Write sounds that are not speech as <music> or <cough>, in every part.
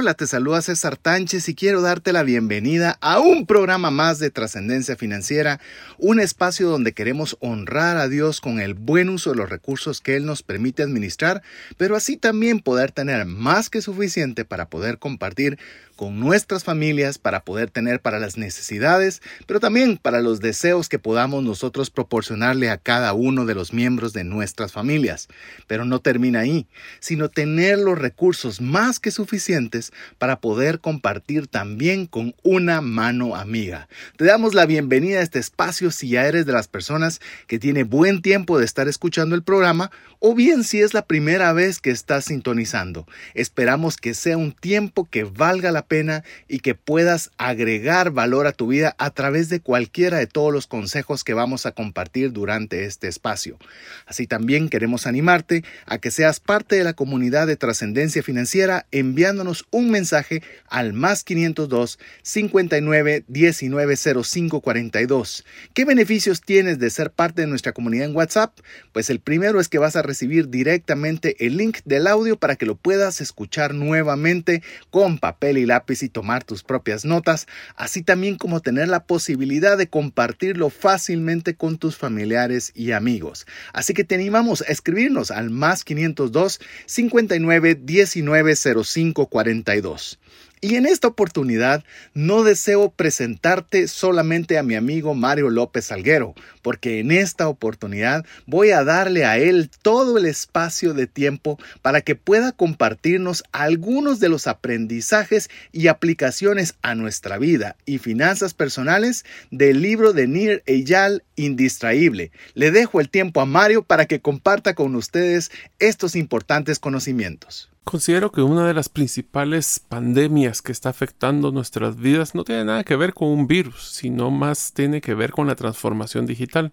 Hola, te saluda César Tánchez y quiero darte la bienvenida a un programa más de trascendencia financiera, un espacio donde queremos honrar a Dios con el buen uso de los recursos que Él nos permite administrar, pero así también poder tener más que suficiente para poder compartir con nuestras familias para poder tener para las necesidades, pero también para los deseos que podamos nosotros proporcionarle a cada uno de los miembros de nuestras familias. Pero no termina ahí, sino tener los recursos más que suficientes para poder compartir también con una mano amiga. Te damos la bienvenida a este espacio si ya eres de las personas que tiene buen tiempo de estar escuchando el programa o bien si es la primera vez que estás sintonizando. Esperamos que sea un tiempo que valga la pena y que puedas agregar valor a tu vida a través de cualquiera de todos los consejos que vamos a compartir durante este espacio. Así también queremos animarte a que seas parte de la comunidad de trascendencia financiera enviándonos un mensaje al más 502 59 19 05 42. ¿Qué beneficios tienes de ser parte de nuestra comunidad en WhatsApp? Pues el primero es que vas a recibir directamente el link del audio para que lo puedas escuchar nuevamente con papel y lápiz y tomar tus propias notas, así también como tener la posibilidad de compartirlo fácilmente con tus familiares y amigos. Así que te animamos a escribirnos al más 502 59 19 05 42. Y en esta oportunidad no deseo presentarte solamente a mi amigo Mario López Salguero, porque en esta oportunidad voy a darle a él todo el espacio de tiempo para que pueda compartirnos algunos de los aprendizajes y aplicaciones a nuestra vida y finanzas personales del libro de Nir Eyal Indistraíble. Le dejo el tiempo a Mario para que comparta con ustedes estos importantes conocimientos. Considero que una de las principales pandemias que está afectando nuestras vidas no tiene nada que ver con un virus, sino más tiene que ver con la transformación digital.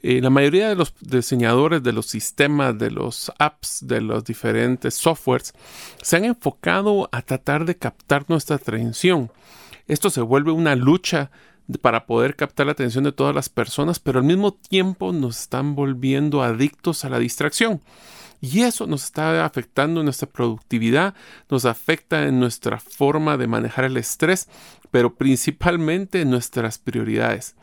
Eh, la mayoría de los diseñadores de los sistemas, de los apps, de los diferentes softwares, se han enfocado a tratar de captar nuestra atención. Esto se vuelve una lucha para poder captar la atención de todas las personas, pero al mismo tiempo nos están volviendo adictos a la distracción. Y eso nos está afectando nuestra productividad, nos afecta en nuestra forma de manejar el estrés, pero principalmente en nuestras prioridades.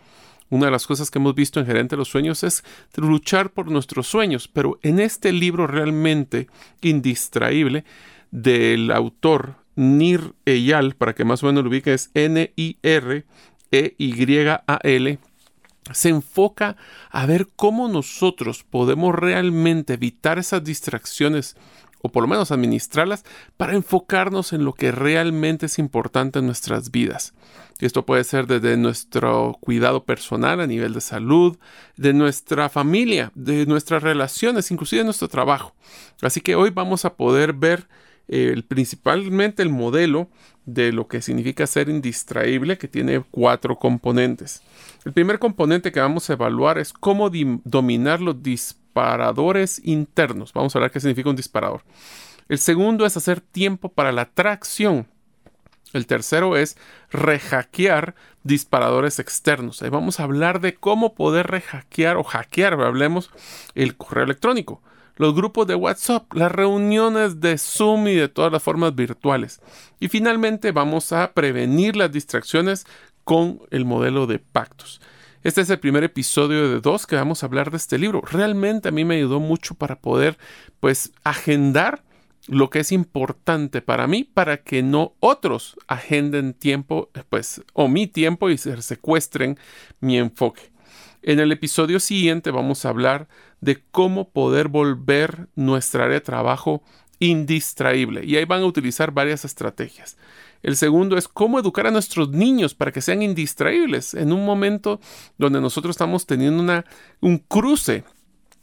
Una de las cosas que hemos visto en Gerente de los Sueños es luchar por nuestros sueños, pero en este libro realmente indistraíble del autor Nir Eyal, para que más o menos lo ubiquen, es N-I-R-E-Y-A-L, se enfoca a ver cómo nosotros podemos realmente evitar esas distracciones o por lo menos administrarlas para enfocarnos en lo que realmente es importante en nuestras vidas. esto puede ser desde nuestro cuidado personal a nivel de salud, de nuestra familia, de nuestras relaciones, inclusive de nuestro trabajo. Así que hoy vamos a poder ver eh, principalmente el modelo de lo que significa ser indistraíble, que tiene cuatro componentes. El primer componente que vamos a evaluar es cómo dominar los disparadores internos. Vamos a hablar qué significa un disparador. El segundo es hacer tiempo para la tracción. El tercero es rehackear disparadores externos. Ahí vamos a hablar de cómo poder rehackear o hackear, hablemos, el correo electrónico los grupos de WhatsApp, las reuniones de Zoom y de todas las formas virtuales. Y finalmente vamos a prevenir las distracciones con el modelo de pactos. Este es el primer episodio de dos que vamos a hablar de este libro. Realmente a mí me ayudó mucho para poder pues agendar lo que es importante para mí para que no otros agenden tiempo pues o mi tiempo y se secuestren mi enfoque. En el episodio siguiente vamos a hablar de cómo poder volver nuestra área de trabajo indistraíble. Y ahí van a utilizar varias estrategias. El segundo es cómo educar a nuestros niños para que sean indistraíbles en un momento donde nosotros estamos teniendo una, un cruce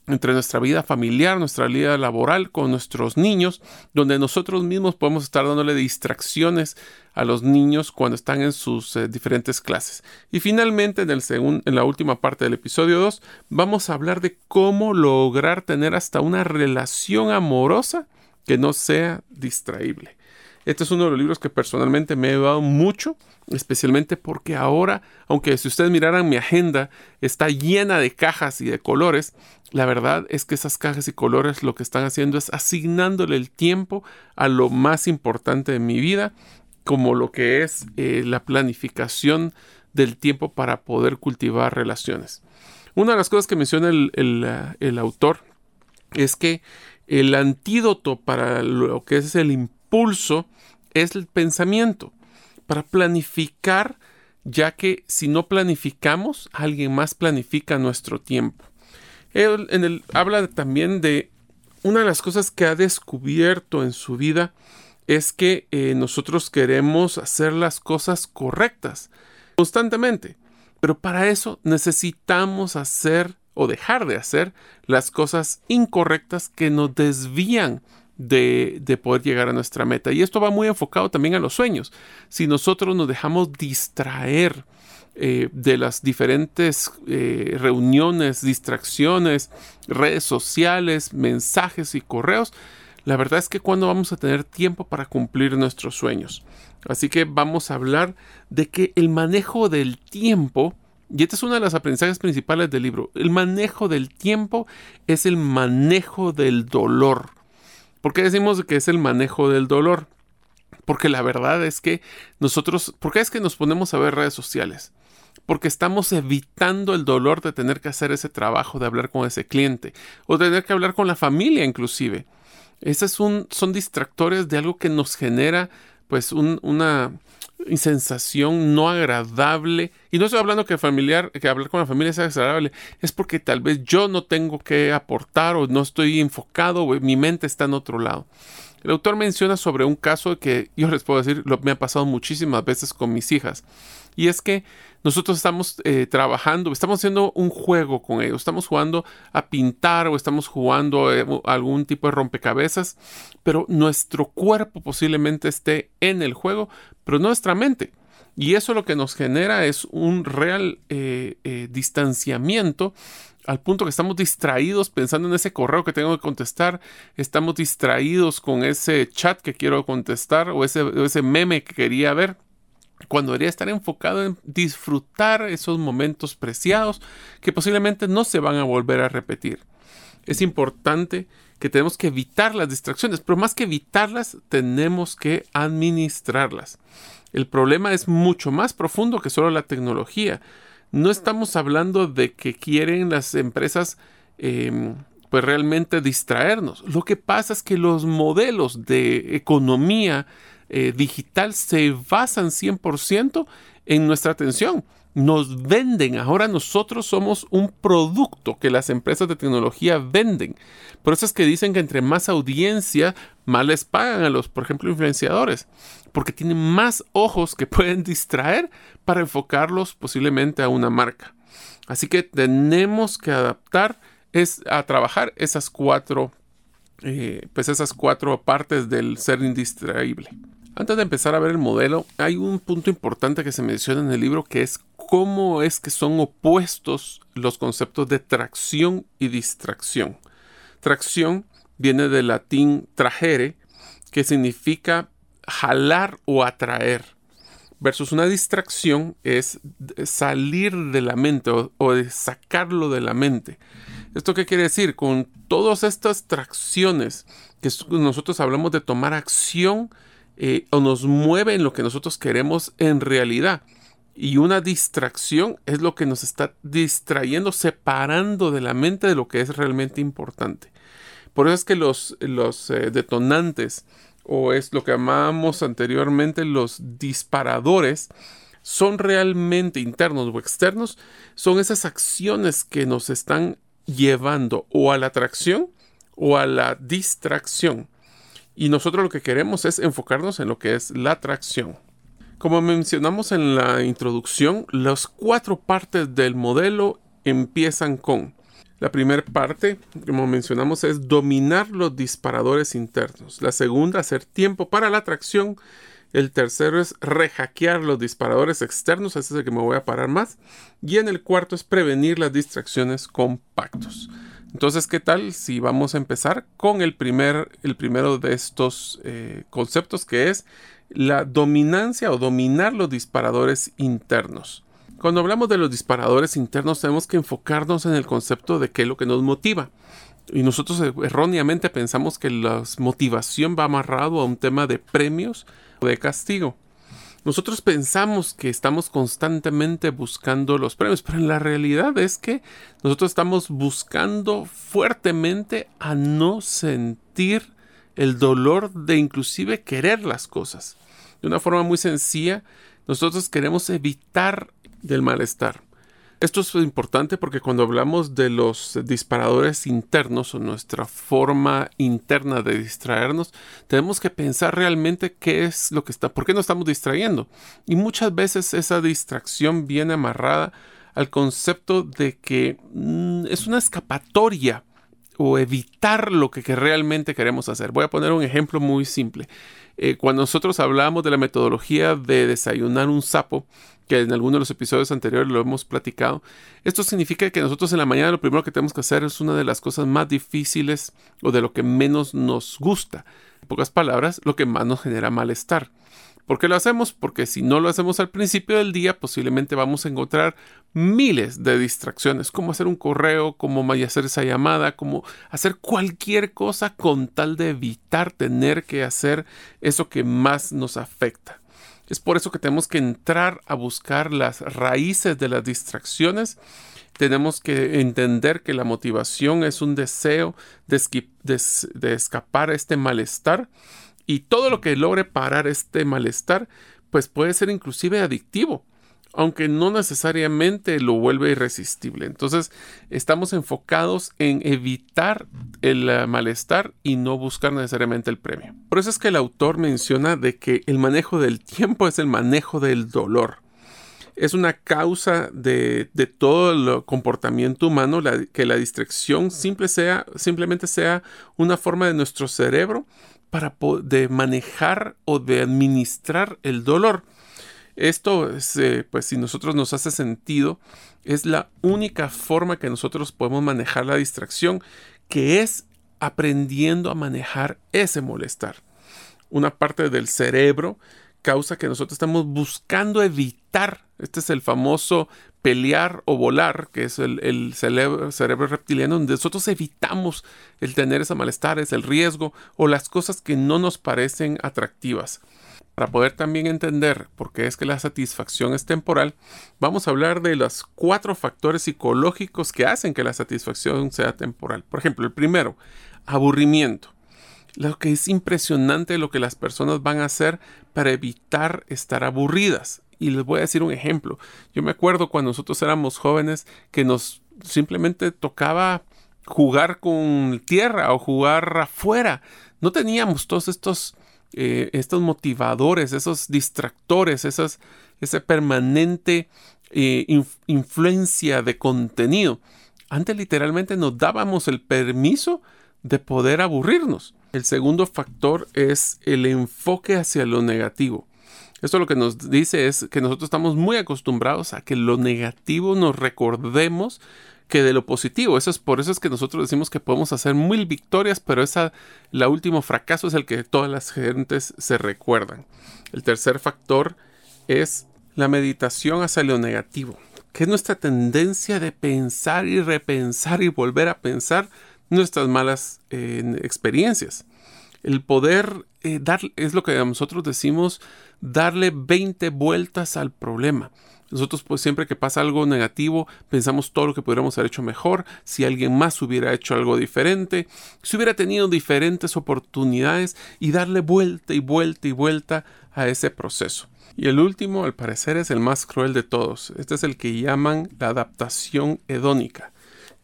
entre nuestra vida familiar, nuestra vida laboral, con nuestros niños, donde nosotros mismos podemos estar dándole distracciones a los niños cuando están en sus eh, diferentes clases. Y finalmente, en, el en la última parte del episodio 2, vamos a hablar de cómo lograr tener hasta una relación amorosa que no sea distraíble. Este es uno de los libros que personalmente me ha ayudado mucho, especialmente porque ahora, aunque si ustedes miraran mi agenda, está llena de cajas y de colores, la verdad es que esas cajas y colores lo que están haciendo es asignándole el tiempo a lo más importante de mi vida, como lo que es eh, la planificación del tiempo para poder cultivar relaciones. Una de las cosas que menciona el, el autor es que el antídoto para lo que es el es el pensamiento, para planificar, ya que si no planificamos, alguien más planifica nuestro tiempo. Él en habla también de una de las cosas que ha descubierto en su vida es que eh, nosotros queremos hacer las cosas correctas constantemente, pero para eso necesitamos hacer o dejar de hacer las cosas incorrectas que nos desvían de, poder llegar a nuestra meta. Y esto va muy enfocado también a los sueños. Si nosotros nos dejamos distraer eh, de las diferentes eh, reuniones, distracciones, redes sociales, mensajes y correos, la verdad es que cuando vamos a tener tiempo para cumplir nuestros sueños. Así que vamos a hablar de que el manejo del tiempo y esta es una de las aprendizajes principales del libro. El manejo del tiempo es el manejo del dolor. ¿Por qué decimos que es el manejo del dolor? Porque la verdad es que nosotros, ¿por qué es que nos ponemos a ver redes sociales? Porque estamos evitando el dolor de tener que hacer ese trabajo, de hablar con ese cliente, o tener que hablar con la familia inclusive. Esos son, son distractores de algo que nos genera pues una, sensación no agradable. Y no estoy hablando que familiar, que hablar con la familia sea agradable, es porque tal vez yo no tengo que aportar o no estoy enfocado o mi mente está en otro lado. El autor menciona sobre un caso que yo les puedo decir, lo, me ha pasado muchísimas veces con mis hijas. Y es que nosotros estamos eh, trabajando, estamos haciendo un juego con ellos, estamos jugando a pintar o estamos jugando eh, algún tipo de rompecabezas, pero nuestro cuerpo posiblemente esté en el juego, pero nuestra mente. Y eso lo que nos genera es un real eh, distanciamiento al punto que estamos distraídos pensando en ese correo que tengo que contestar, estamos distraídos con ese chat que quiero contestar o ese, ese meme que quería ver cuando debería estar enfocado en disfrutar esos momentos preciados que posiblemente no se van a volver a repetir. Es importante que tenemos que evitar las distracciones, pero más que evitarlas, tenemos que administrarlas. El problema es mucho más profundo que solo la tecnología. No estamos hablando de que quieren las empresas em, pues realmente distraernos. Lo que pasa es que los modelos de economía eh, digital se basan 100% en nuestra atención. Nos venden, ahora nosotros somos un producto que las empresas de tecnología venden. Por eso es que dicen que entre más audiencia, más les pagan a los, por ejemplo, influenciadores, porque tienen más ojos que pueden distraer para enfocarlos posiblemente a una marca. Así que tenemos que adaptar es, a trabajar esas cuatro, eh, pues esas cuatro partes del ser indistraíble. Antes de empezar a ver el modelo, hay un punto importante que se menciona en el libro que es cómo es que son opuestos los conceptos de tracción y distracción. Tracción viene del latín trajere, que significa jalar o atraer, versus una distracción es salir de la mente o, o sacarlo de la mente. ¿Esto qué quiere decir? Con todas estas tracciones que nosotros hablamos de tomar acción, eh, o nos mueve en lo que nosotros queremos en realidad. Y una distracción es lo que nos está distrayendo, separando de la mente de lo que es realmente importante. Por eso es que los, los eh, detonantes, o es lo que llamamos anteriormente los disparadores, son realmente internos o externos, son esas acciones que nos están llevando o a la atracción o a la distracción. Y nosotros lo que queremos es enfocarnos en lo que es la atracción. Como mencionamos en la introducción, las cuatro partes del modelo empiezan con La primera parte, como mencionamos, es dominar los disparadores internos. La segunda, hacer tiempo para la atracción. El tercero es rehackear los disparadores externos, ese es el que me voy a parar más. Y en el cuarto es prevenir las distracciones con pactos. Entonces, ¿qué tal si vamos a empezar con el, primer, el primero de estos eh, conceptos que es la dominancia o dominar los disparadores internos? Cuando hablamos de los disparadores internos tenemos que enfocarnos en el concepto de qué es lo que nos motiva. Y nosotros erróneamente pensamos que la motivación va amarrado a un tema de premios o de castigo. Nosotros pensamos que estamos constantemente buscando los premios, pero en la realidad es que nosotros estamos buscando fuertemente a no sentir el dolor de inclusive querer las cosas. De una forma muy sencilla, nosotros queremos evitar del malestar. Esto es importante porque cuando hablamos de los disparadores internos o nuestra forma interna de distraernos, tenemos que pensar realmente qué es lo que está, por qué nos estamos distrayendo. Y muchas veces esa distracción viene amarrada al concepto de que mm, es una escapatoria o evitar lo que, realmente queremos hacer. Voy a poner un ejemplo muy simple. Eh, cuando nosotros hablamos de la metodología de desayunar un sapo, que en algunos de los episodios anteriores lo hemos platicado. Esto significa que nosotros en la mañana lo primero que tenemos que hacer es una de las cosas más difíciles o de lo que menos nos gusta. En pocas palabras, lo que más nos genera malestar. ¿Por qué lo hacemos? Porque si no lo hacemos al principio del día, posiblemente vamos a encontrar miles de distracciones, como hacer un correo, como hacer esa llamada, como hacer cualquier cosa con tal de evitar tener que hacer eso que más nos afecta. Es por eso que tenemos que entrar a buscar las raíces de las distracciones. Tenemos que entender que la motivación es un deseo de, escapar a este malestar y todo lo que logre parar este malestar pues puede ser inclusive adictivo aunque no necesariamente lo vuelve irresistible. Entonces, estamos enfocados en evitar el eh, malestar y no buscar necesariamente el premio. Por eso es que el autor menciona de que el manejo del tiempo es el manejo del dolor. Es una causa de, todo el comportamiento humano que la distracción simple sea, simplemente sea una forma de nuestro cerebro para de manejar o de administrar el dolor. Esto, eh, pues si nosotros nos hace sentido, es la única forma que nosotros podemos manejar la distracción, que es aprendiendo a manejar ese molestar. Una parte del cerebro causa que nosotros estamos buscando evitar. Este es el famoso pelear o volar, que es el, cerebro, reptiliano, donde nosotros evitamos el tener ese malestar, es el riesgo o las cosas que no nos parecen atractivas. Para poder también entender por qué es que la satisfacción es temporal, vamos a hablar de los cuatro factores psicológicos que hacen que la satisfacción sea temporal. Por ejemplo, el primero, aburrimiento. Lo que es impresionante lo que las personas van a hacer para evitar estar aburridas. Y les voy a decir un ejemplo. Yo me acuerdo cuando nosotros éramos jóvenes que nos simplemente tocaba jugar con tierra o jugar afuera. No teníamos todos estos eh, estos motivadores, esos distractores, esas, esa permanente eh, influencia de contenido. Antes literalmente nos dábamos el permiso de poder aburrirnos. El segundo factor es el enfoque hacia lo negativo. Esto lo que nos dice es que nosotros estamos muy acostumbrados a que lo negativo nos recordemos que de lo positivo. Eso es por eso es que nosotros decimos que podemos hacer mil victorias, pero esa, la último fracaso es el que todas las gentes se recuerdan. El tercer factor es la meditación hacia lo negativo, que es nuestra tendencia de pensar y repensar y volver a pensar nuestras malas eh, experiencias. El poder eh, dar, es lo que nosotros decimos, darle 20 vueltas al problema. Nosotros pues siempre que pasa algo negativo pensamos todo lo que podríamos haber hecho mejor, si alguien más hubiera hecho algo diferente, si hubiera tenido diferentes oportunidades y darle vuelta y vuelta y vuelta a ese proceso. Y el último, al parecer, es el más cruel de todos. Este es el que llaman la adaptación hedónica.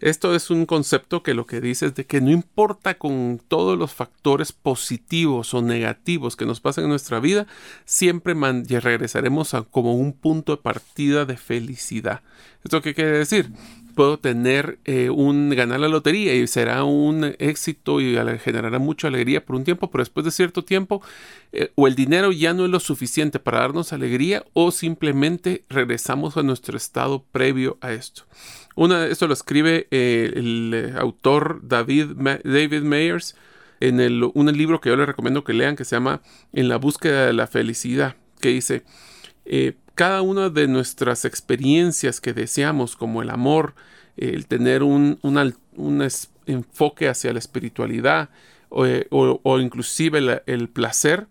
Esto es un concepto que lo que dice es de que no importa con todos los factores positivos o negativos que nos pasen en nuestra vida, siempre regresaremos a como un punto de partida de felicidad. ¿Esto qué quiere decir? Puedo tener eh, un ganar la lotería y será un éxito y generará mucha alegría por un tiempo, pero después de cierto tiempo eh, o el dinero ya no es lo suficiente para darnos alegría o simplemente regresamos a nuestro estado previo a esto. Una, esto lo escribe eh, el autor David, David Mayers en el, un libro que yo les recomiendo que lean que se llama En la búsqueda de la felicidad, que dice, cada una de nuestras experiencias que deseamos, como el amor, el tener un, enfoque hacia la espiritualidad o, eh, inclusive el placer,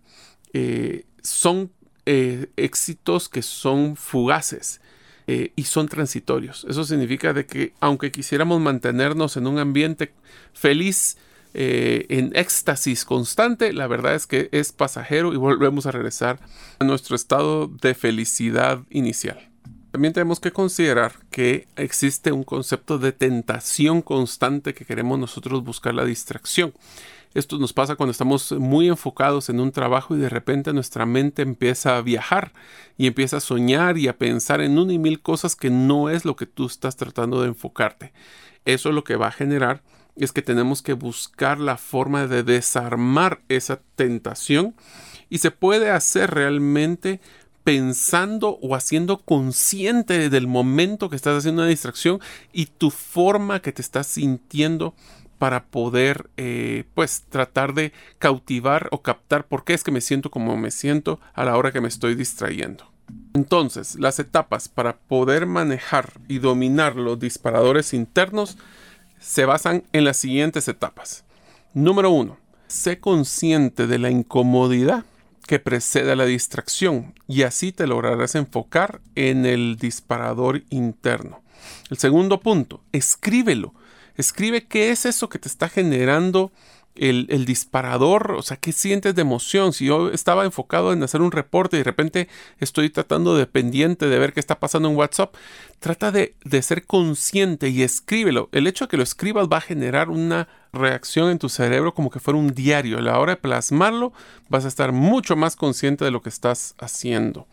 eh, son eh, éxitos que son fugaces. y son transitorios. Eso significa de que aunque quisiéramos mantenernos en un ambiente feliz, eh, en éxtasis constante, la verdad es que es pasajero y volvemos a regresar a nuestro estado de felicidad inicial. También tenemos que considerar que existe un concepto de tentación constante que queremos nosotros buscar la distracción. Esto nos pasa cuando estamos muy enfocados en un trabajo y de repente nuestra mente empieza a viajar y empieza a soñar y a pensar en una y mil cosas que no es lo que tú estás tratando de enfocarte. Eso es lo que va a generar es que tenemos que buscar la forma de desarmar esa tentación y se puede hacer realmente pensando o haciendo consciente del momento que estás haciendo una distracción y tu forma que te estás sintiendo para poder eh, pues tratar de cautivar o captar por qué es que me siento como me siento a la hora que me estoy distrayendo. Entonces, las etapas para poder manejar y dominar los disparadores internos se basan en las siguientes etapas. Número uno, sé consciente de la incomodidad que precede a la distracción y así te lograrás enfocar en el disparador interno. El segundo punto, escríbelo. Escribe qué es eso que te está generando el, disparador, o sea, ¿qué sientes de emoción? Si yo estaba enfocado en hacer un reporte y de repente estoy tratando de pendiente de ver qué está pasando en WhatsApp, trata de, de ser consciente y escríbelo. El hecho de que lo escribas va a generar una reacción en tu cerebro como que fuera un diario. A la hora de plasmarlo, vas a estar mucho más consciente de lo que estás haciendo.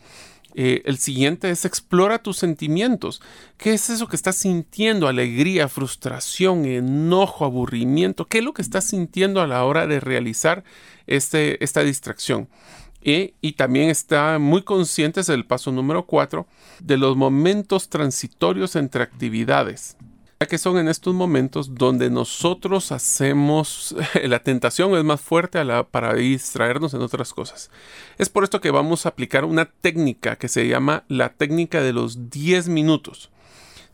Eh, el siguiente es explora tus sentimientos. ¿Qué es eso que estás sintiendo? Alegría, frustración, enojo, aburrimiento. ¿Qué es lo que estás sintiendo a la hora de realizar este, esta distracción? y también está muy conscientes del paso número 4 de los momentos transitorios entre actividades que son en estos momentos donde nosotros hacemos, <laughs> la tentación es más fuerte para distraernos en otras cosas. Es por esto que vamos a aplicar una técnica que se llama la técnica de los 10 minutos.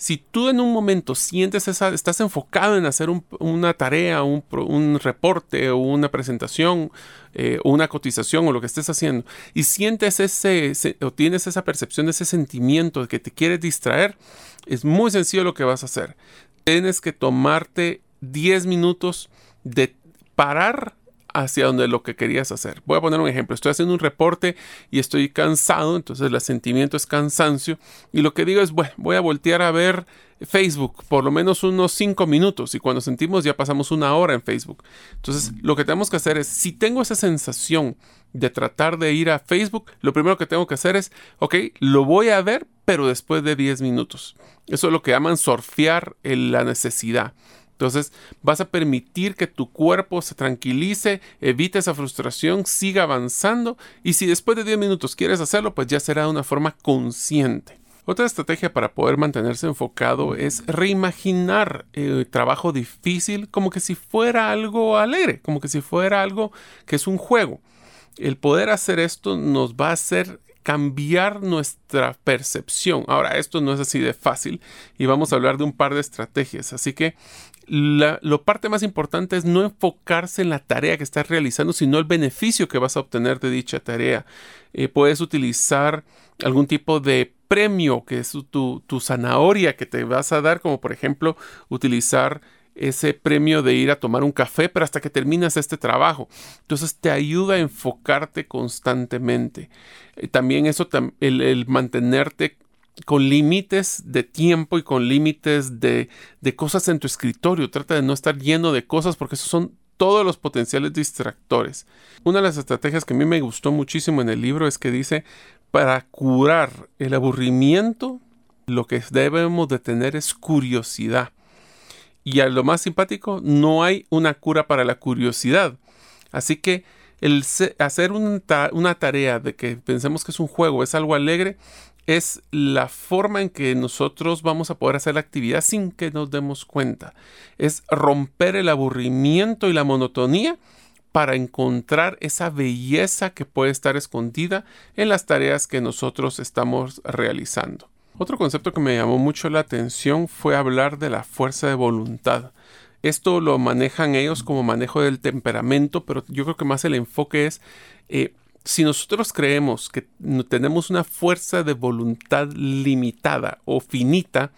Si tú en un momento sientes esa, estás enfocado en hacer una tarea, un, reporte o una presentación eh, o una cotización o lo que estés haciendo y sientes ese, o tienes esa percepción, ese sentimiento de que te quieres distraer, es muy sencillo lo que vas a hacer. Tienes que tomarte 10 minutos de parar hacia donde lo que querías hacer. Voy a poner un ejemplo. Estoy haciendo un reporte y estoy cansado, entonces el sentimiento es cansancio. Y lo que digo es, bueno, voy a voltear a ver Facebook por lo menos unos 5 minutos. Y cuando sentimos ya pasamos una hora en Facebook. Entonces lo que tenemos que hacer es, si tengo esa sensación de tratar de ir a Facebook, lo primero que tengo que hacer es, ok, lo voy a ver, pero después de 10 minutos. Eso es lo que llaman surfear en la necesidad. Entonces vas a permitir que tu cuerpo se tranquilice, evite esa frustración, siga avanzando y si después de 10 minutos quieres hacerlo, pues ya será de una forma consciente. Otra estrategia para poder mantenerse enfocado es reimaginar el trabajo difícil como que si fuera algo alegre, como que si fuera algo que es un juego. El poder hacer esto nos va a hacer cambiar nuestra percepción. Ahora, esto no es así de fácil y vamos a hablar de un par de estrategias. Así que la lo parte más importante es no enfocarse en la tarea que estás realizando, sino el beneficio que vas a obtener de dicha tarea. Eh, puedes utilizar algún tipo de premio que es tu, tu zanahoria que te vas a dar, como por ejemplo utilizar ese premio de ir a tomar un café, pero hasta que terminas este trabajo. Entonces te ayuda a enfocarte constantemente. Eh, también eso, el, mantenerte con límites de tiempo y con límites de, de, cosas en tu escritorio. Trata de no estar lleno de cosas porque esos son todos los potenciales distractores. Una de las estrategias que a mí me gustó muchísimo en el libro es que dice, para curar el aburrimiento, Lo que debemos de tener es curiosidad. Y a lo más simpático, no hay una cura para la curiosidad. Así que el hacer una tarea de que pensemos que es un juego, es algo alegre, es la forma en que nosotros vamos a poder hacer la actividad sin que nos demos cuenta. Es romper el aburrimiento y la monotonía para encontrar esa belleza que puede estar escondida en las tareas que nosotros estamos realizando. Otro concepto que me llamó mucho la atención fue hablar de la fuerza de voluntad. Esto lo manejan ellos como manejo del temperamento, pero yo creo que más el enfoque es eh, si nosotros creemos que tenemos una fuerza de voluntad limitada o finita,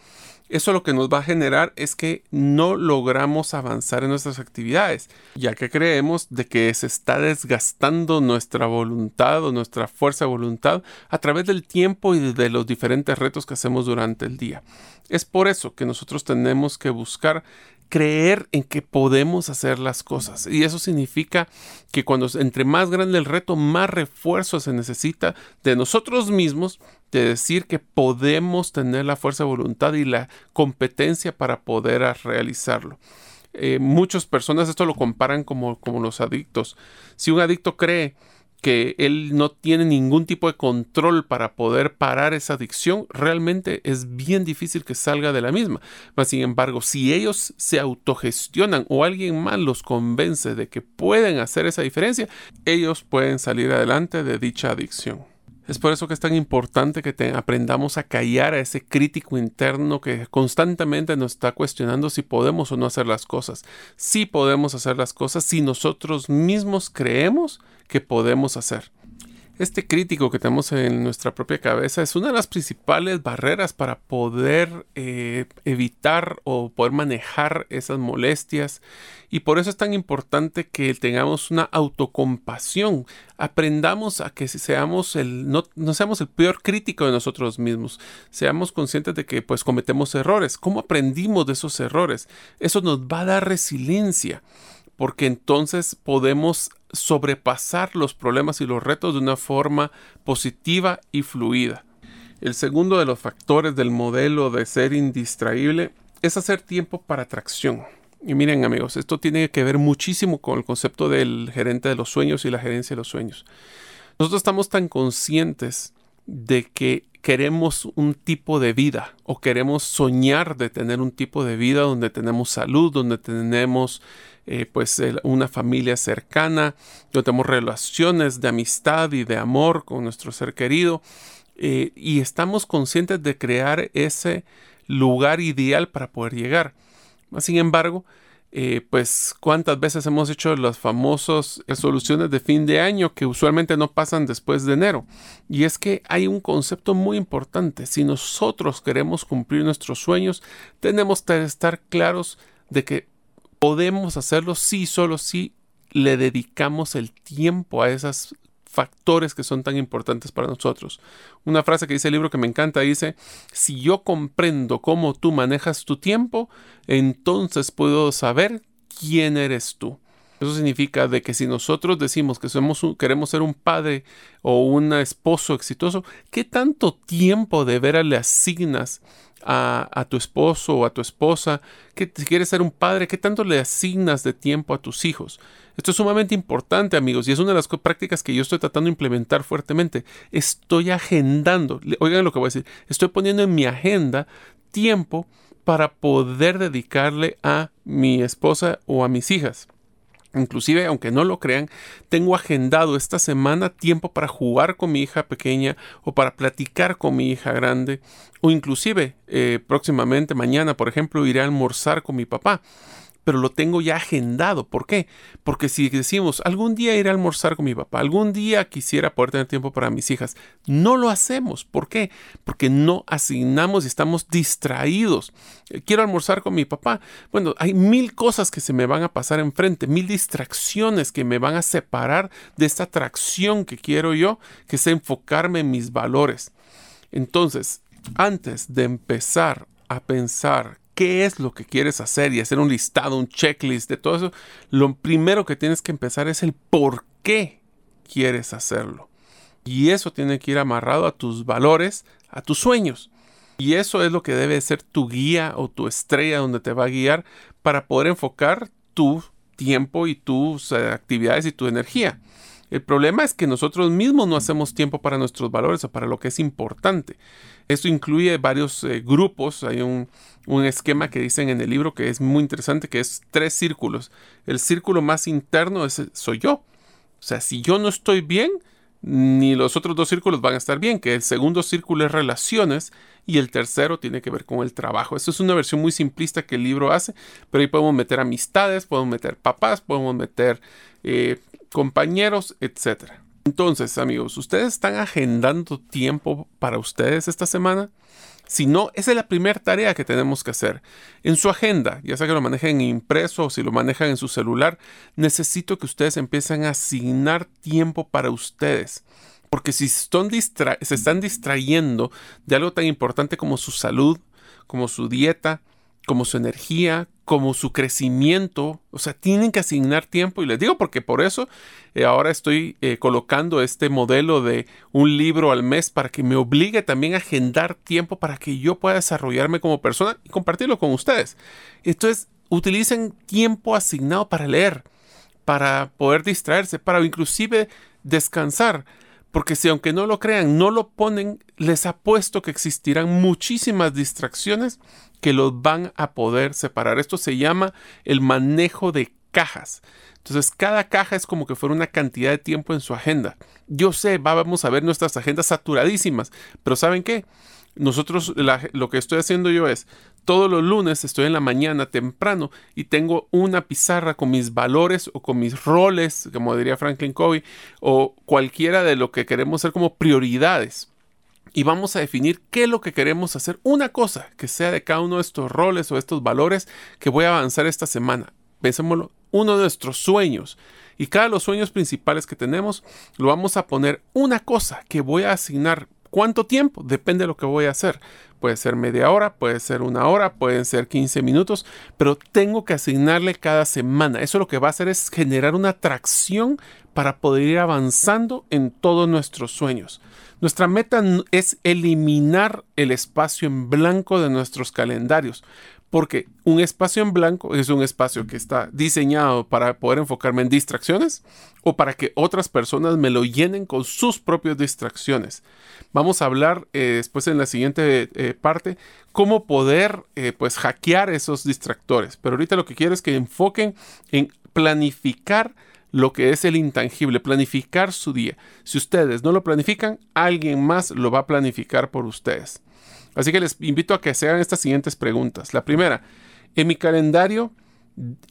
eso lo que nos va a generar es que no logramos avanzar en nuestras actividades, ya que creemos de que se está desgastando nuestra voluntad o nuestra fuerza de voluntad a través del tiempo y de los diferentes retos que hacemos durante el día. Es por eso que nosotros tenemos que buscar creer en que podemos hacer las cosas. Y eso significa que cuando entre más grande el reto, más refuerzo se necesita de nosotros mismos, de decir que podemos tener la fuerza de voluntad y la competencia para poder realizarlo. Eh, muchas personas esto lo comparan como, como los adictos. Si un adicto cree que él no tiene ningún tipo de control para poder parar esa adicción, realmente es bien difícil que salga de la misma. Mas, sin embargo, si ellos se autogestionan o alguien más los convence de que pueden hacer esa diferencia, ellos pueden salir adelante de dicha adicción. Es por eso que es tan importante que aprendamos a callar a ese crítico interno que constantemente nos está cuestionando si podemos o no hacer las cosas. Si podemos hacer las cosas si nosotros mismos creemos que podemos hacer. Este crítico que tenemos en nuestra propia cabeza es una de las principales barreras para poder eh, evitar o poder manejar esas molestias y por eso es tan importante que tengamos una autocompasión. Aprendamos a que seamos el, no, no seamos el peor crítico de nosotros mismos. Seamos conscientes de que pues cometemos errores. ¿Cómo aprendimos de esos errores? Eso nos va a dar resiliencia porque entonces podemos sobrepasar los problemas y los retos de una forma positiva y fluida. El segundo de los factores del modelo de ser indistraíble es hacer tiempo para atracción. Y miren amigos, esto tiene que ver muchísimo con el concepto del gerente de los sueños y la gerencia de los sueños. Nosotros estamos tan conscientes de que queremos un tipo de vida o queremos soñar de tener un tipo de vida donde tenemos salud, donde tenemos eh, pues una familia cercana, donde tenemos relaciones de amistad y de amor con nuestro ser querido eh, y estamos conscientes de crear ese lugar ideal para poder llegar. Sin embargo, eh, pues cuántas veces hemos hecho las famosas resoluciones de fin de año que usualmente no pasan después de enero. Y es que hay un concepto muy importante. Si nosotros queremos cumplir nuestros sueños, tenemos que estar claros de que podemos hacerlo si solo si le dedicamos el tiempo a esos factores que son tan importantes para nosotros. Una frase que dice el libro que me encanta dice, si yo comprendo cómo tú manejas tu tiempo, entonces puedo saber quién eres tú. Eso significa de que si nosotros decimos que somos queremos ser un padre o un esposo exitoso, ¿qué tanto tiempo de veras le asignas a, tu esposo o a tu esposa, que si quieres ser un padre, ¿qué tanto le asignas de tiempo a tus hijos? Esto es sumamente importante, amigos, y es una de las prácticas que yo estoy tratando de implementar fuertemente. Estoy agendando, oigan lo que voy a decir, estoy poniendo en mi agenda tiempo para poder dedicarle a mi esposa o a mis hijas. Inclusive, aunque no lo crean, tengo agendado esta semana tiempo para jugar con mi hija pequeña o para platicar con mi hija grande. O inclusive eh, próximamente mañana, por ejemplo, iré a almorzar con mi papá pero lo tengo ya agendado. ¿Por qué? Porque si decimos, algún día iré a almorzar con mi papá, algún día quisiera poder tener tiempo para mis hijas, no lo hacemos. ¿Por qué? Porque no asignamos y estamos distraídos. Eh, quiero almorzar con mi papá. Bueno, hay mil cosas que se me van a pasar enfrente, mil distracciones que me van a separar de esta atracción que quiero yo, que es enfocarme en mis valores. Entonces, antes de empezar a pensar qué es lo que quieres hacer y hacer un listado, un checklist de todo eso, lo primero que tienes que empezar es el por qué quieres hacerlo. Y eso tiene que ir amarrado a tus valores, a tus sueños. Y eso es lo que debe ser tu guía o tu estrella donde te va a guiar para poder enfocar tu tiempo y tus eh, actividades y tu energía. El problema es que nosotros mismos no hacemos tiempo para nuestros valores o para lo que es importante. Esto incluye varios eh, grupos. Hay un, un, esquema que dicen en el libro que es muy interesante, que es tres círculos. El círculo más interno es, soy yo. O sea, si yo no estoy bien, ni los otros dos círculos van a estar bien, que el segundo círculo es relaciones y el tercero tiene que ver con el trabajo. Esto es una versión muy simplista que el libro hace, pero ahí podemos meter amistades, podemos meter papás, podemos meter eh, compañeros, etc. Entonces, amigos, ¿ustedes están agendando tiempo para ustedes esta semana? Si no, esa es la primera tarea que tenemos que hacer. En su agenda, ya sea que lo manejen en impreso o si lo manejan en su celular, necesito que ustedes empiecen a asignar tiempo para ustedes. Porque si se están distrayendo de algo tan importante como su salud, como su dieta, como su energía, como su crecimiento. O sea, tienen que asignar tiempo. Y les digo porque por eso eh, ahora estoy eh, colocando este modelo de un libro al mes para que me obligue también a agendar tiempo para que yo pueda desarrollarme como persona y compartirlo con ustedes. Entonces, utilicen tiempo asignado para leer, para poder distraerse, para inclusive descansar. Porque si aunque no lo crean, no lo ponen, les apuesto que existirán muchísimas distracciones que los van a poder separar. Esto se llama el manejo de cajas. Entonces, cada caja es como que fuera una cantidad de tiempo en su agenda. Yo sé, vamos a ver nuestras agendas saturadísimas, pero ¿saben qué? Nosotros, lo que estoy haciendo yo es, todos los lunes estoy en la mañana temprano y tengo una pizarra con mis valores o con mis roles, como diría Franklin Covey, o cualquiera de lo que queremos ser como prioridades. Y vamos a definir qué es lo que queremos hacer. Una cosa que sea de cada uno de estos roles o estos valores que voy a avanzar esta semana. Pensémoslo, uno de nuestros sueños. Y cada de los sueños principales que tenemos, lo vamos a poner una cosa que voy a asignar ¿Cuánto tiempo? Depende de lo que voy a hacer. Puede ser media hora, puede ser una hora, pueden ser 15 minutos, pero tengo que asignarle cada semana. Eso lo que va a hacer es generar una atracción para poder ir avanzando en todos nuestros sueños. Nuestra meta es eliminar el espacio en blanco de nuestros calendarios, porque un espacio en blanco es un espacio que está diseñado para poder enfocarme en distracciones o para que otras personas me lo llenen con sus propias distracciones. Vamos a hablar eh, después en la siguiente eh, parte cómo poder eh, pues hackear esos distractores. Pero ahorita lo que quiero es que enfoquen en planificar lo que es el intangible, planificar su día. Si ustedes no lo planifican, alguien más lo va a planificar por ustedes. Así que les invito a que se hagan estas siguientes preguntas. La primera, ¿en mi calendario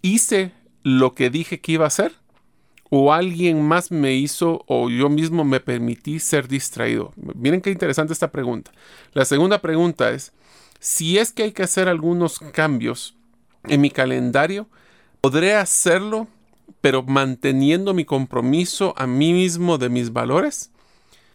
hice lo que dije que iba a hacer? ¿O alguien más me hizo o yo mismo me permití ser distraído? Miren qué interesante esta pregunta. La segunda pregunta es, si es que hay que hacer algunos cambios en mi calendario, ¿podré hacerlo pero manteniendo mi compromiso a mí mismo de mis valores?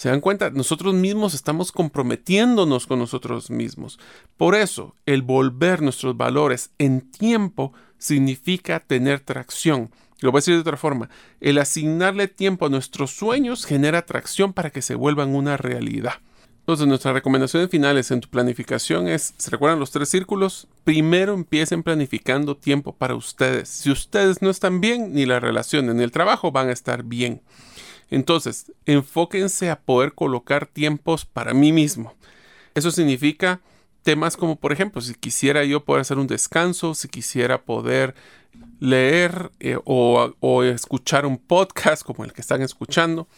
¿Se dan cuenta? Nosotros mismos estamos comprometiéndonos con nosotros mismos. Por eso, el volver nuestros valores en tiempo significa tener tracción. Lo voy a decir de otra forma. El asignarle tiempo a nuestros sueños genera tracción para que se vuelvan una realidad. Entonces, nuestras recomendaciones finales en tu planificación es, ¿se recuerdan los tres círculos? Primero empiecen planificando tiempo para ustedes. Si ustedes no están bien, ni la relación ni el trabajo van a estar bien. Entonces, enfóquense a poder colocar tiempos para mí mismo. Eso significa temas como, por ejemplo, si quisiera yo poder hacer un descanso, si quisiera poder leer eh, o, o, escuchar un podcast como el que están escuchando.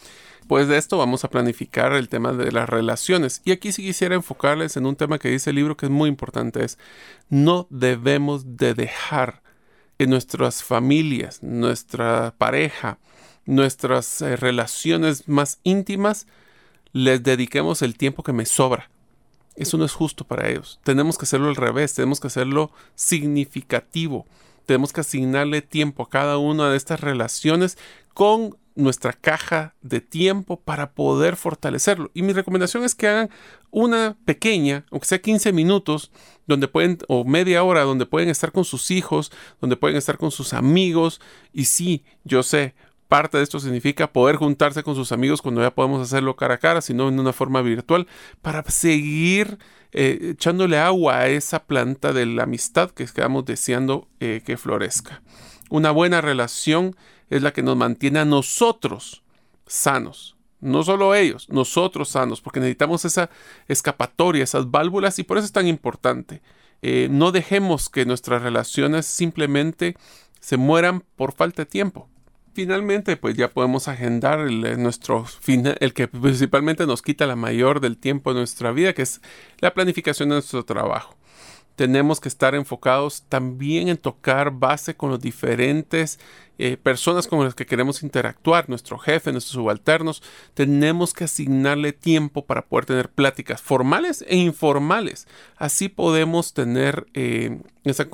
Pues de esto vamos a planificar el tema de las relaciones. Y aquí sí quisiera enfocarles en un tema que dice el libro que es muy importante, es no debemos de dejar que nuestras familias, nuestra pareja, nuestras eh, relaciones más íntimas, les dediquemos el tiempo que me sobra. Eso no es justo para ellos. Tenemos que hacerlo al revés, tenemos que hacerlo significativo. Tenemos que asignarle tiempo a cada una de estas relaciones con nuestra caja de tiempo para poder fortalecerlo. Y mi recomendación es que hagan una pequeña, aunque sea 15 minutos, donde pueden, o media hora, donde pueden estar con sus hijos, donde pueden estar con sus amigos. Y sí, yo sé, Parte de esto significa poder juntarse con sus amigos cuando ya podemos hacerlo cara a cara, sino en una forma virtual, para seguir eh, echándole agua a esa planta de la amistad que estamos deseando eh, que florezca. Una buena relación es la que nos mantiene a nosotros sanos. No solo ellos, nosotros sanos, porque necesitamos esa escapatoria, esas válvulas, y por eso es tan importante. Eh, no dejemos que nuestras relaciones simplemente se mueran por falta de tiempo finalmente pues ya podemos agendar el, eh, nuestro el que principalmente nos quita la mayor del tiempo de nuestra vida, que es la planificación de nuestro trabajo. Tenemos que estar enfocados también en tocar base con los diferentes eh, personas con las que queremos interactuar, nuestro jefe, nuestros subalternos. Tenemos que asignarle tiempo para poder tener pláticas formales e informales. Así podemos tener eh, esa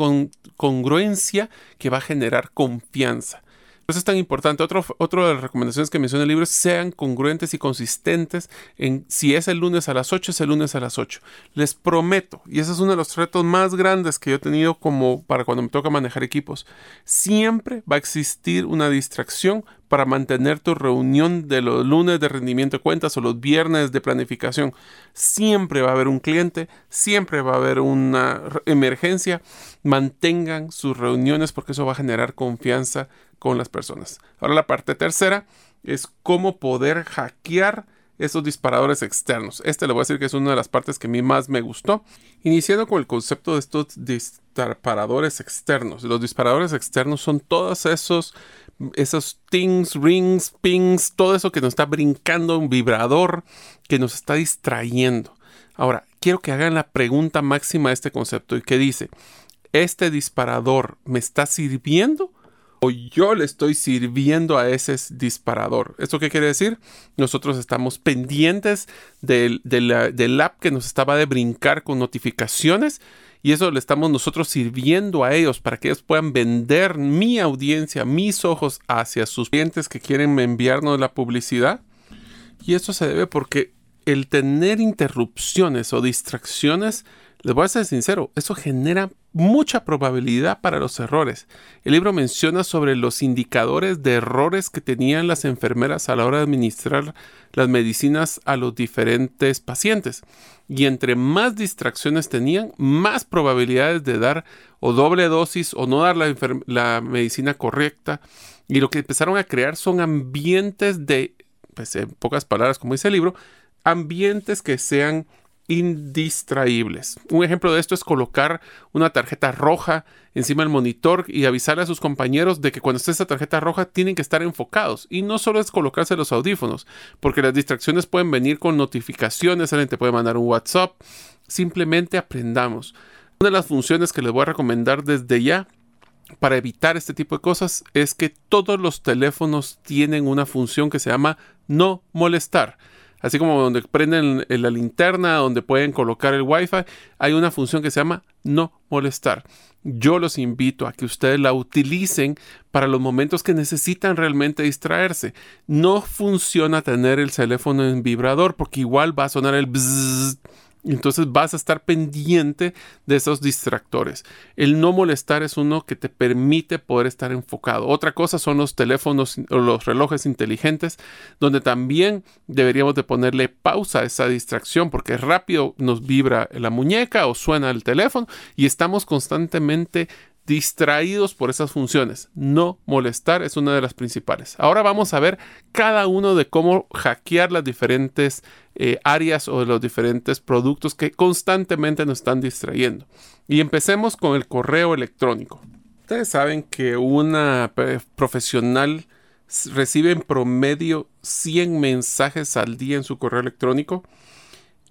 congruencia que va a generar confianza. Eso es tan importante. Otro, otra de las recomendaciones que menciona el libro es sean congruentes y consistentes en si es el lunes a las 8, es el lunes a las 8. Les prometo, y ese es uno de los retos más grandes que yo he tenido como para cuando me toca manejar equipos, siempre va a existir una distracción para mantener tu reunión de los lunes de rendimiento de cuentas o los viernes de planificación. Siempre va a haber un cliente, siempre va a haber una emergencia. Mantengan sus reuniones porque eso va a generar confianza con las personas. Ahora la parte tercera es cómo poder hackear esos disparadores externos. Este le voy a decir que es una de las partes que a mí más me gustó. Iniciando con el concepto de estos disparadores externos. Los disparadores externos son todos esos, esos tings, rings, pings, todo eso que nos está brincando, un vibrador que nos está distrayendo. Ahora, quiero que hagan la pregunta máxima de este concepto y que dice, ¿este disparador me está sirviendo o yo le estoy sirviendo a ese disparador. ¿Esto qué quiere decir? Nosotros estamos pendientes del, del, app que nos estaba de brincar con notificaciones y eso le estamos nosotros sirviendo a ellos para que ellos puedan vender mi audiencia, mis ojos hacia sus clientes que quieren enviarnos la publicidad. Y eso se debe porque el tener interrupciones o distracciones les voy a ser sincero, eso genera mucha probabilidad para los errores. El libro menciona sobre los indicadores de errores que tenían las enfermeras a la hora de administrar las medicinas a los diferentes pacientes. Y entre más distracciones tenían, más probabilidades de dar o doble dosis o no dar la, medicina correcta. Y lo que empezaron a crear son ambientes de, pues en pocas palabras, como dice el libro, ambientes que sean indistraíbles. Un ejemplo de esto es colocar una tarjeta roja encima del monitor y avisarle a sus compañeros de que cuando esté esa tarjeta roja tienen que estar enfocados. Y no solo es colocarse los audífonos, porque las distracciones pueden venir con notificaciones, alguien te puede mandar un WhatsApp. Simplemente aprendamos. Una de las funciones que les voy a recomendar desde ya para evitar este tipo de cosas es que todos los teléfonos tienen una función que se llama no molestar. Así como donde prenden la linterna, donde pueden colocar el Wi-Fi, hay una función que se llama no molestar. Yo los invito a que ustedes la utilicen para los momentos que necesitan realmente distraerse. No funciona tener el teléfono en vibrador porque igual va a sonar el bzzz entonces vas a estar pendiente de esos distractores. El no molestar es uno que te permite poder estar enfocado. Otra cosa son los teléfonos o los relojes inteligentes, donde también deberíamos de ponerle pausa a esa distracción porque rápido nos vibra la muñeca o suena el teléfono y estamos constantemente distraídos por esas funciones. No molestar es una de las principales. Ahora vamos a ver cada uno de cómo hackear las diferentes eh, áreas o los diferentes productos que constantemente nos están distrayendo. Y empecemos con el correo electrónico. Ustedes saben que una profesional recibe en promedio 100 mensajes al día en su correo electrónico.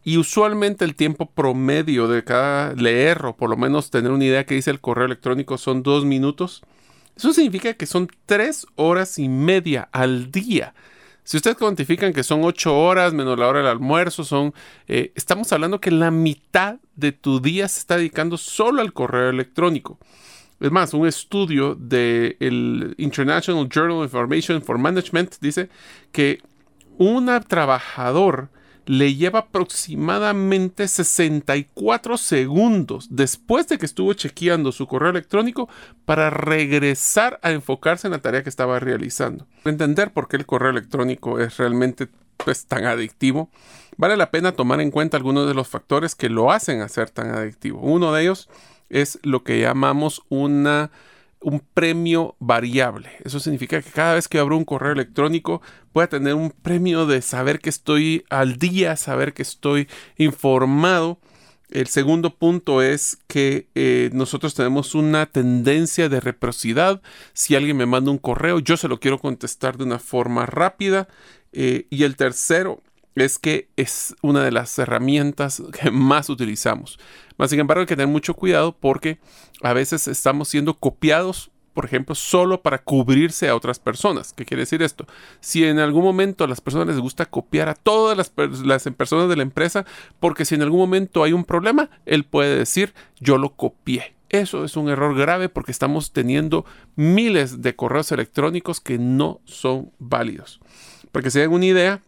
Y usualmente el tiempo promedio de cada leer o por lo menos tener una idea que dice el correo electrónico son dos minutos. Eso significa que son tres horas y media al día. Si ustedes cuantifican que son ocho horas menos la hora del almuerzo, son, eh, estamos hablando que la mitad de tu día se está dedicando solo al correo electrónico. Es más, un estudio del International Journal of Information for Management dice que un trabajador le lleva aproximadamente 64 segundos después de que estuvo chequeando su correo electrónico para regresar a enfocarse en la tarea que estaba realizando. Entender por qué el correo electrónico es realmente pues, tan adictivo, vale la pena tomar en cuenta algunos de los factores que lo hacen hacer tan adictivo. Uno de ellos es lo que llamamos una un premio variable. Eso significa que cada vez que abro un correo electrónico voy a tener un premio de saber que estoy al día, saber que estoy informado. El segundo punto es que eh, nosotros tenemos una tendencia de reciprocidad. Si alguien me manda un correo, yo se lo quiero contestar de una forma rápida. Eh, y el tercero es que es una de las herramientas que más utilizamos. Más sin embargo, hay que tener mucho cuidado porque a veces estamos siendo copiados, por ejemplo, solo para cubrirse a otras personas. ¿Qué quiere decir esto? Si en algún momento a las personas les gusta copiar a todas las, las personas de la empresa, porque si en algún momento hay un problema, él puede decir, yo lo copié. Eso es un error grave porque estamos teniendo miles de correos electrónicos que no son válidos. Para que se den una idea,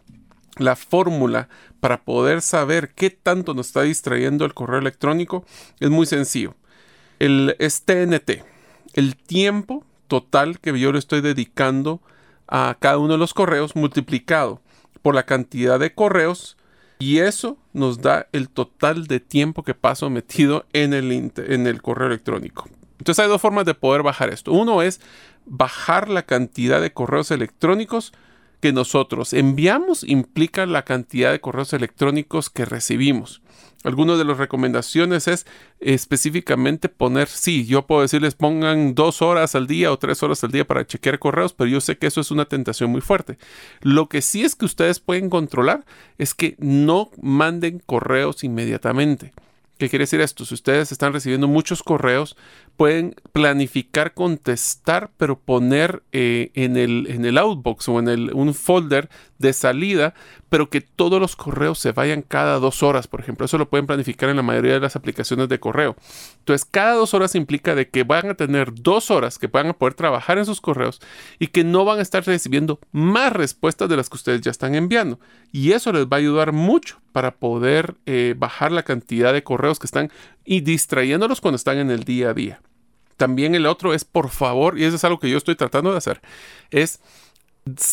la fórmula para poder saber qué tanto nos está distrayendo el correo electrónico es muy sencillo. El es TNT, el tiempo total que yo le estoy dedicando a cada uno de los correos multiplicado por la cantidad de correos y eso nos da el total de tiempo que paso metido en el, en el correo electrónico. Entonces hay dos formas de poder bajar esto. Uno es bajar la cantidad de correos electrónicos que nosotros enviamos implica la cantidad de correos electrónicos que recibimos. Algunas de las recomendaciones es específicamente poner, sí, yo puedo decirles pongan dos horas al día o tres horas al día para chequear correos, pero yo sé que eso es una tentación muy fuerte. Lo que sí es que ustedes pueden controlar es que no manden correos inmediatamente. ¿Qué quiere decir esto? Si ustedes están recibiendo muchos correos, pueden planificar contestar, pero poner eh, en, el, en el outbox o en el, un folder de salida, pero que todos los correos se vayan cada dos horas, por ejemplo. Eso lo pueden planificar en la mayoría de las aplicaciones de correo. Entonces, cada dos horas implica de que van a tener dos horas que van a poder trabajar en sus correos y que no van a estar recibiendo más respuestas de las que ustedes ya están enviando. Y eso les va a ayudar mucho para poder eh, bajar la cantidad de correos que están y distrayéndolos cuando están en el día a día. También el otro es, por favor, y eso es algo que yo estoy tratando de hacer, es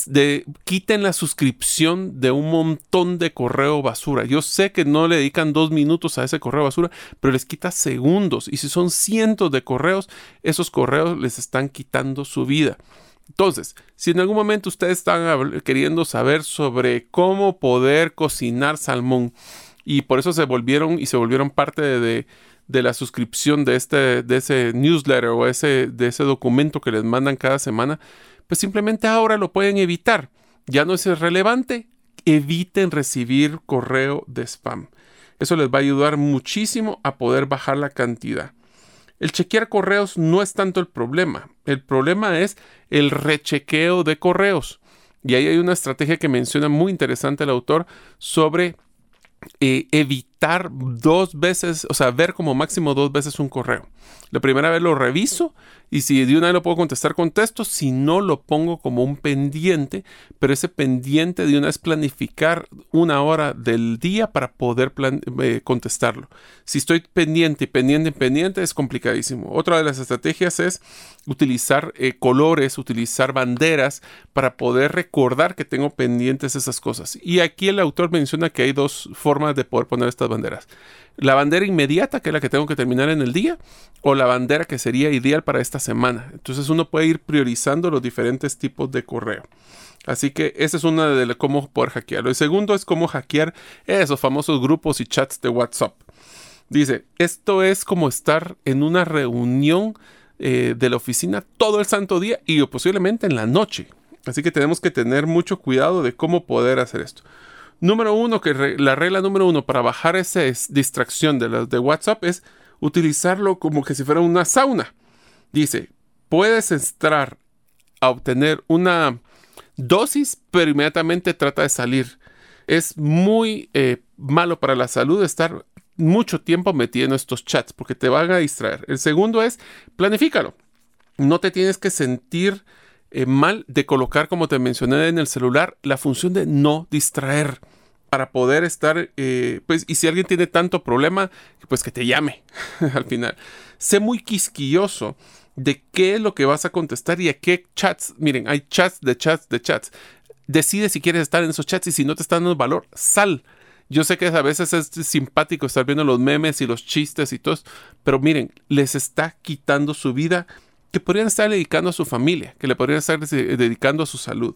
de quiten la suscripción de un montón de correo basura. Yo sé que no le dedican dos minutos a ese correo basura, pero les quita segundos. Y si son cientos de correos, esos correos les están quitando su vida. Entonces, si en algún momento ustedes están queriendo saber sobre cómo poder cocinar salmón y por eso se volvieron y se volvieron parte de, de, la suscripción de, este, de ese newsletter o ese, de ese documento que les mandan cada semana, pues simplemente ahora lo pueden evitar. Ya no es relevante, eviten recibir correo de spam. Eso les va a ayudar muchísimo a poder bajar la cantidad. El chequear correos no es tanto el problema. El problema es el rechequeo de correos. Y ahí hay una estrategia que menciona muy interesante el autor sobre eh, evitar dos veces, o sea, ver como máximo dos veces un correo. La primera vez lo reviso y si de una vez lo puedo contestar, contesto. Si no, lo pongo como un pendiente, pero ese pendiente de una vez planificar una hora del día para poder eh, contestarlo. Si estoy pendiente y pendiente pendiente, es complicadísimo. Otra de las estrategias es utilizar eh, colores, utilizar banderas para poder recordar que tengo pendientes esas cosas. Y aquí el autor menciona que hay dos formas de poder poner estas banderas la bandera inmediata, que es la que tengo que terminar en el día, o la bandera que sería ideal para esta semana. Entonces uno puede ir priorizando los diferentes tipos de correo. Así que esa es una de cómo poder hackearlo. El segundo es cómo hackear esos famosos grupos y chats de WhatsApp. Dice, esto es como estar en una reunión eh, de la oficina todo el santo día y posiblemente en la noche. Así que tenemos que tener mucho cuidado de cómo poder hacer esto. Número uno, que la regla número uno para bajar esa distracción de las de WhatsApp es utilizarlo como que si fuera una sauna. Dice, puedes entrar a obtener una dosis, pero inmediatamente trata de salir. Es muy eh, malo para la salud estar mucho tiempo metido en estos chats porque te van a distraer. El segundo es, planifícalo. No te tienes que sentir eh, mal de colocar, como te mencioné en el celular, la función de no distraer. para poder estar, eh, pues, y si alguien tiene tanto problema, pues que te llame <laughs> al final. Sé muy quisquilloso de qué es lo que vas a contestar y a qué chats. Miren, hay chats de chats de chats. Decide si quieres estar en esos chats y si no te están dando valor, sal. Yo sé que a veces es simpático estar viendo los memes y los chistes y todo, pero miren, les está quitando su vida que podrían estar dedicando a su familia, que le podrían estar dedicando a su salud.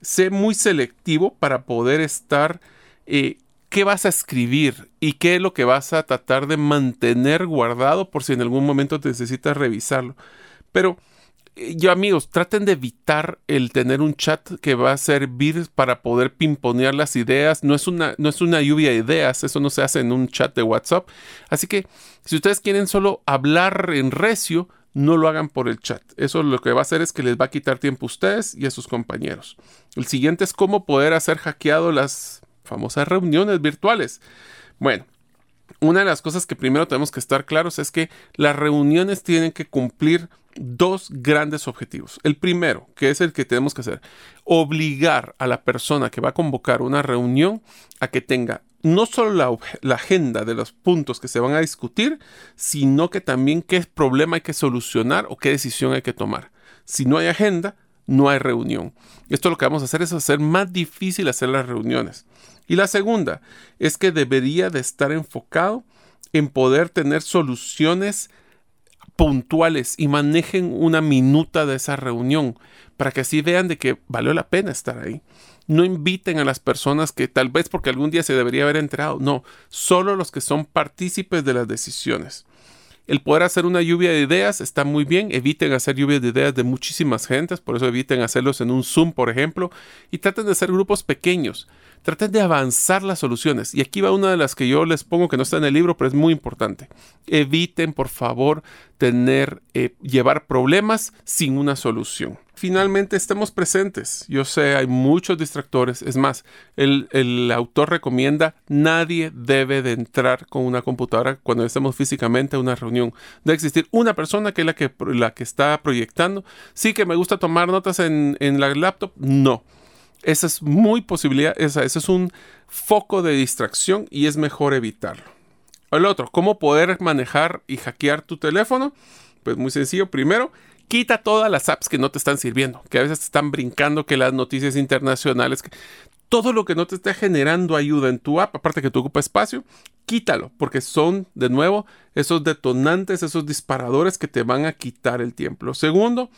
Sé muy selectivo para poder estar eh, qué vas a escribir y qué es lo que vas a tratar de mantener guardado por si en algún momento necesitas revisarlo. Pero eh, yo amigos, traten de evitar el tener un chat que va a servir para poder pimponear las ideas. No es, una, no es una lluvia de ideas, eso no se hace en un chat de WhatsApp. Así que si ustedes quieren solo hablar en recio, no lo hagan por el chat. Eso lo que va a hacer es que les va a quitar tiempo a ustedes y a sus compañeros. El siguiente es cómo poder hacer hackeado las famosas reuniones virtuales. Bueno, una de las cosas que primero tenemos que estar claros es que las reuniones tienen que cumplir dos grandes objetivos. El primero, que es el que tenemos que hacer, obligar a la persona que va a convocar una reunión a que tenga no solo la, agenda de los puntos que se van a discutir, sino que también qué problema hay que solucionar o qué decisión hay que tomar. Si no hay agenda, no hay reunión. Esto lo que vamos a hacer es hacer más difícil hacer las reuniones. Y la segunda es que debería de estar enfocado en poder tener soluciones puntuales y manejen una minuta de esa reunión para que así vean de que valió la pena estar ahí no inviten a las personas que tal vez porque algún día se debería haber enterado, no, solo los que son partícipes de las decisiones. El poder hacer una lluvia de ideas está muy bien. Eviten hacer lluvia de ideas de muchísimas gentes, por eso eviten hacerlos en un Zoom, por ejemplo, y traten de hacer grupos pequeños. Traten de avanzar las soluciones. Y aquí va una de las que yo les pongo que no está en el libro, pero es muy importante. Eviten, por favor, tener, eh, llevar problemas sin una solución finalmente estemos presentes. Yo sé, hay muchos distractores. Es más, el, autor recomienda nadie debe de entrar con una computadora cuando estemos físicamente a una reunión. Debe existir una persona que es la que, la que está proyectando. Sí que me gusta tomar notas en, la laptop. No. Esa es muy posibilidad, esa, ese es un foco de distracción y es mejor evitarlo. El otro, ¿cómo poder manejar y hackear tu teléfono? Pues muy sencillo. Primero, quita todas las apps que no te están sirviendo, que a veces te están brincando, que las noticias internacionales, todo lo que no te esté generando ayuda en tu app, aparte que tú ocupa espacio, quítalo, porque son, de nuevo, esos detonantes, esos disparadores que te van a quitar el tiempo. segundo,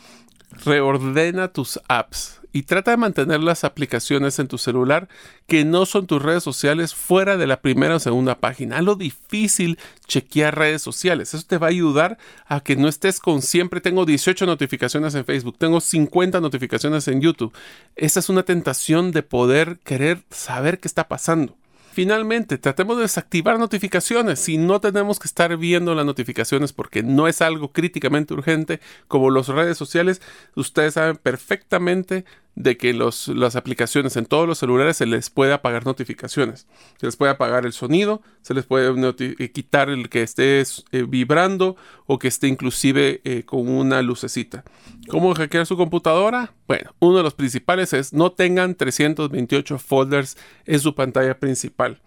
reordena tus apps y trata de mantener las aplicaciones en tu celular que no son tus redes sociales fuera de la primera o segunda página. Lo difícil chequear redes sociales. Eso te va a ayudar a que no estés con siempre tengo 18 notificaciones en Facebook, tengo 50 notificaciones en YouTube. Esa es una tentación de poder querer saber qué está pasando. Finalmente, tratemos de desactivar notificaciones. Si no tenemos que estar viendo las notificaciones porque no es algo críticamente urgente como las redes sociales, ustedes saben perfectamente de que los, las aplicaciones en todos los celulares se les puede apagar notificaciones. Se les puede apagar el sonido, se les puede eh, quitar el que esté eh, vibrando o que esté inclusive eh, con una lucecita. ¿Cómo hackear su computadora? Bueno, uno de los principales es no tengan 328 folders en su pantalla principal.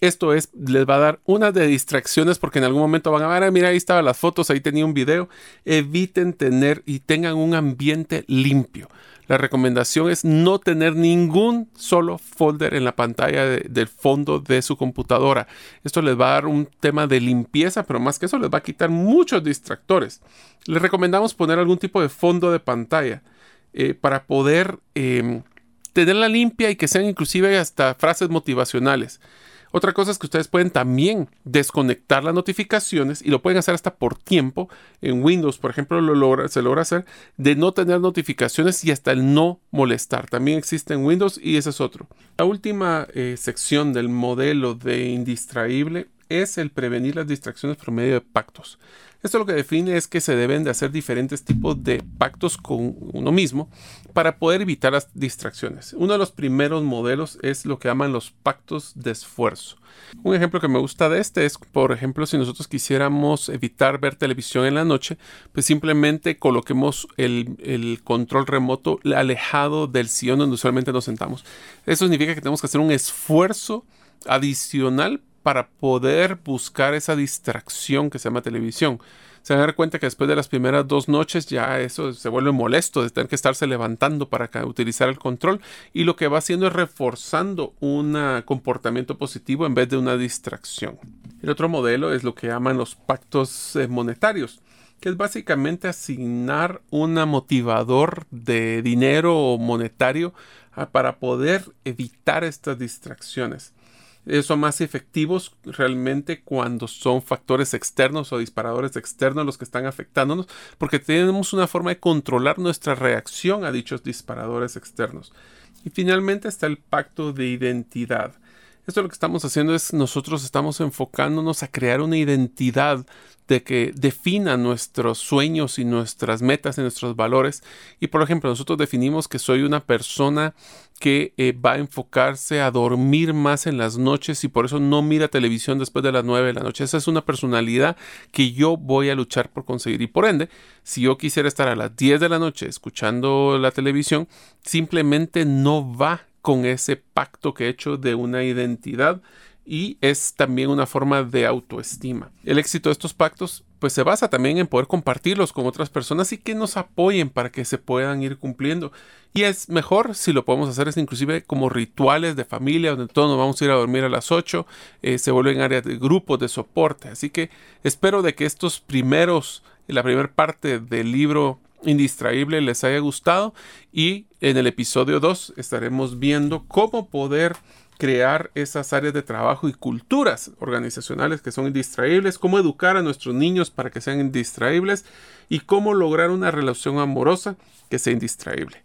Esto es, les va a dar una de distracciones porque en algún momento van a ver, ah, mira, ahí estaban las fotos, ahí tenía un video. Eviten tener y tengan un ambiente limpio. La recomendación es no tener ningún solo folder en la pantalla del fondo de su computadora. Esto les va a dar un tema de limpieza, pero más que eso les va a quitar muchos distractores. Les recomendamos poner algún tipo de fondo de pantalla eh, para poder em, tenerla limpia y que sean inclusive hasta frases motivacionales. Otra cosa es que ustedes pueden también desconectar las notificaciones y lo pueden hacer hasta por tiempo. En Windows, por ejemplo, lo se logra hacer de no tener notificaciones y hasta el no molestar. También existe en Windows y ese es otro. La última eh, sección del modelo de indistraíble es el prevenir las distracciones por medio de pactos. Esto lo que define es que se deben de hacer diferentes tipos de pactos con uno mismo para poder evitar las distracciones. Uno de los primeros modelos es lo que llaman los pactos de esfuerzo. Un ejemplo que me gusta de este es, por ejemplo, si nosotros quisiéramos evitar ver televisión en la noche, pues simplemente coloquemos el, el control remoto alejado del sillón donde usualmente nos sentamos. Eso significa que tenemos que hacer un esfuerzo adicional para poder buscar esa distracción que se llama televisión. Se van a dar cuenta que después de las primeras dos noches ya eso se vuelve molesto de tener que estarse levantando para utilizar el control y lo que va haciendo es reforzando un comportamiento positivo en vez de una distracción. El otro modelo es lo que llaman los pactos eh, monetarios que es básicamente asignar un motivador de dinero monetario ah, para poder evitar estas distracciones. Son más efectivos realmente cuando son factores externos o disparadores externos los que están afectándonos, porque tenemos una forma de controlar nuestra reacción a dichos disparadores externos. Y finalmente está el pacto de identidad. Esto lo que estamos haciendo es nosotros estamos enfocándonos a crear una identidad de que defina nuestros sueños y nuestras metas y nuestros valores. Y por ejemplo, nosotros definimos que soy una persona que eh, va a enfocarse a dormir más en las noches y por eso no mira televisión después de las 9 de la noche. Esa es una personalidad que yo voy a luchar por conseguir. Y por ende, si yo quisiera estar a las 10 de la noche escuchando la televisión, simplemente no va con ese pacto que he hecho de una identidad y es también una forma de autoestima. El éxito de estos pactos pues se basa también en poder compartirlos con otras personas y que nos apoyen para que se puedan ir cumpliendo. Y es mejor si lo podemos hacer es inclusive como rituales de familia donde todos nos vamos a ir a dormir a las 8, eh, se vuelven áreas de grupos de soporte. Así que espero de que estos primeros, la primera parte del libro indistraíble les haya gustado y en el episodio 2 estaremos viendo cómo poder crear esas áreas de trabajo y culturas organizacionales que son indistraíbles, cómo educar a nuestros niños para que sean indistraíbles y cómo lograr una relación amorosa que sea indistraíble.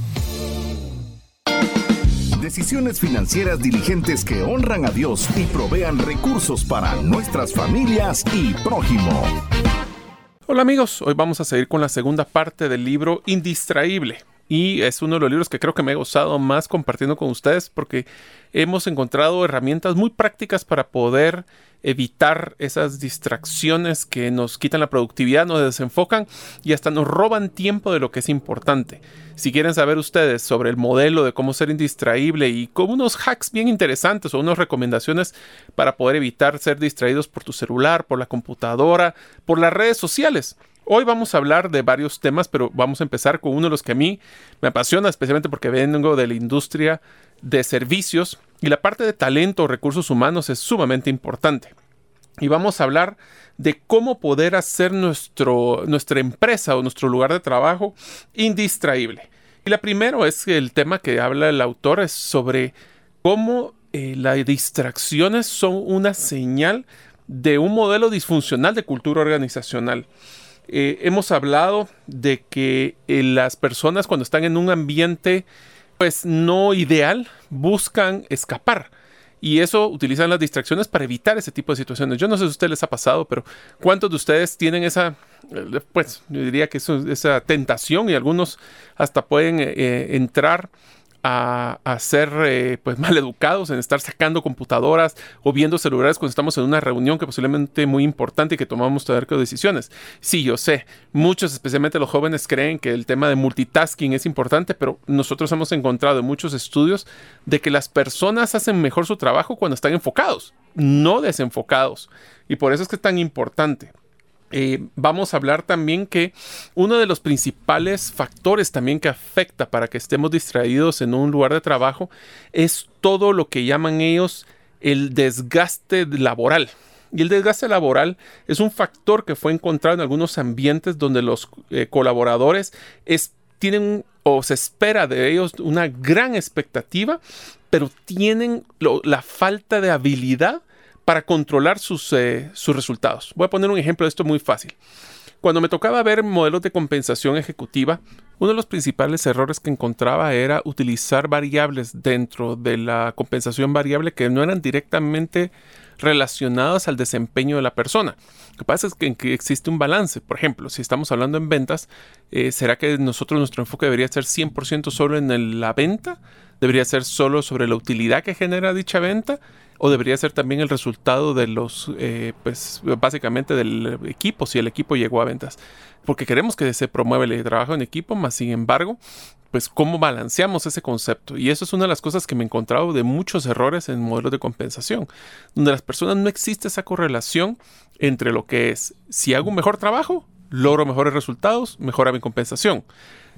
Decisiones financieras diligentes que honran a Dios y provean recursos para nuestras familias y prójimo. Hola amigos, hoy vamos a seguir con la segunda parte del libro Indistraíble. Y es uno de los libros que creo que me he gozado más compartiendo con ustedes porque hemos encontrado herramientas muy prácticas para poder evitar esas distracciones que nos quitan la productividad, nos desenfocan y hasta nos roban tiempo de lo que es importante. Si quieren saber ustedes sobre el modelo de cómo ser indistraíble y con unos hacks bien interesantes o unas recomendaciones para poder evitar ser distraídos por tu celular, por la computadora, por las redes sociales. Hoy vamos a hablar de varios temas, pero vamos a empezar con uno de los que a mí me apasiona, especialmente porque vengo de la industria de servicios y la parte de talento o recursos humanos es sumamente importante. Y vamos a hablar de cómo poder hacer nuestro, nuestra empresa o nuestro lugar de trabajo indistraíble. Y la primero es el tema que habla el autor es sobre cómo eh, las distracciones son una señal de un modelo disfuncional de cultura organizacional. Eh, hemos hablado de que eh, las personas cuando están en un ambiente pues no ideal buscan escapar y eso utilizan las distracciones para evitar ese tipo de situaciones. Yo no sé si a ustedes les ha pasado, pero ¿cuántos de ustedes tienen esa, eh, pues yo diría que eso, esa tentación y algunos hasta pueden entrar a, ser eh, pues <laughs> mal educados en estar sacando computadoras o viendo celulares cuando estamos en una reunión que posiblemente muy importante y que tomamos tener que decisiones. Sí, yo sé, muchos, especialmente los jóvenes, creen que el tema de multitasking es importante, pero nosotros hemos encontrado en muchos estudios de que las personas hacen mejor su trabajo cuando están enfocados. no desenfocados. Y por eso es que es tan importante. Eh, vamos a hablar también que uno de los principales factores también que afecta para que estemos distraídos en un lugar de trabajo es todo lo que llaman ellos el desgaste laboral. Y el desgaste laboral es un factor que fue encontrado en algunos ambientes donde los eh, colaboradores tienen o se espera de ellos una gran expectativa, pero tienen la falta de habilidad para controlar sus, eh, sus resultados. Voy a poner un ejemplo de esto muy fácil. Cuando me tocaba ver modelos de compensación ejecutiva, uno de los principales errores que encontraba era utilizar variables dentro de la compensación variable que no eran directamente relacionadas al desempeño de la persona. Lo que pasa es que, existe un balance. Por ejemplo, si estamos hablando en ventas, eh, ¿será que nosotros nuestro enfoque debería ser 100% solo en la venta? ¿Debería ser solo sobre la utilidad que genera dicha venta? O debería ser también el resultado de los, eh, pues básicamente del equipo, si el equipo llegó a ventas. Porque queremos que se promueva el trabajo en equipo, más sin embargo, pues cómo balanceamos ese concepto. Y eso es una de las cosas que me he encontrado de muchos errores en modelos de compensación, donde las personas no existe esa correlación entre lo que es, si hago un mejor trabajo, logro mejores resultados, mejora mi compensación.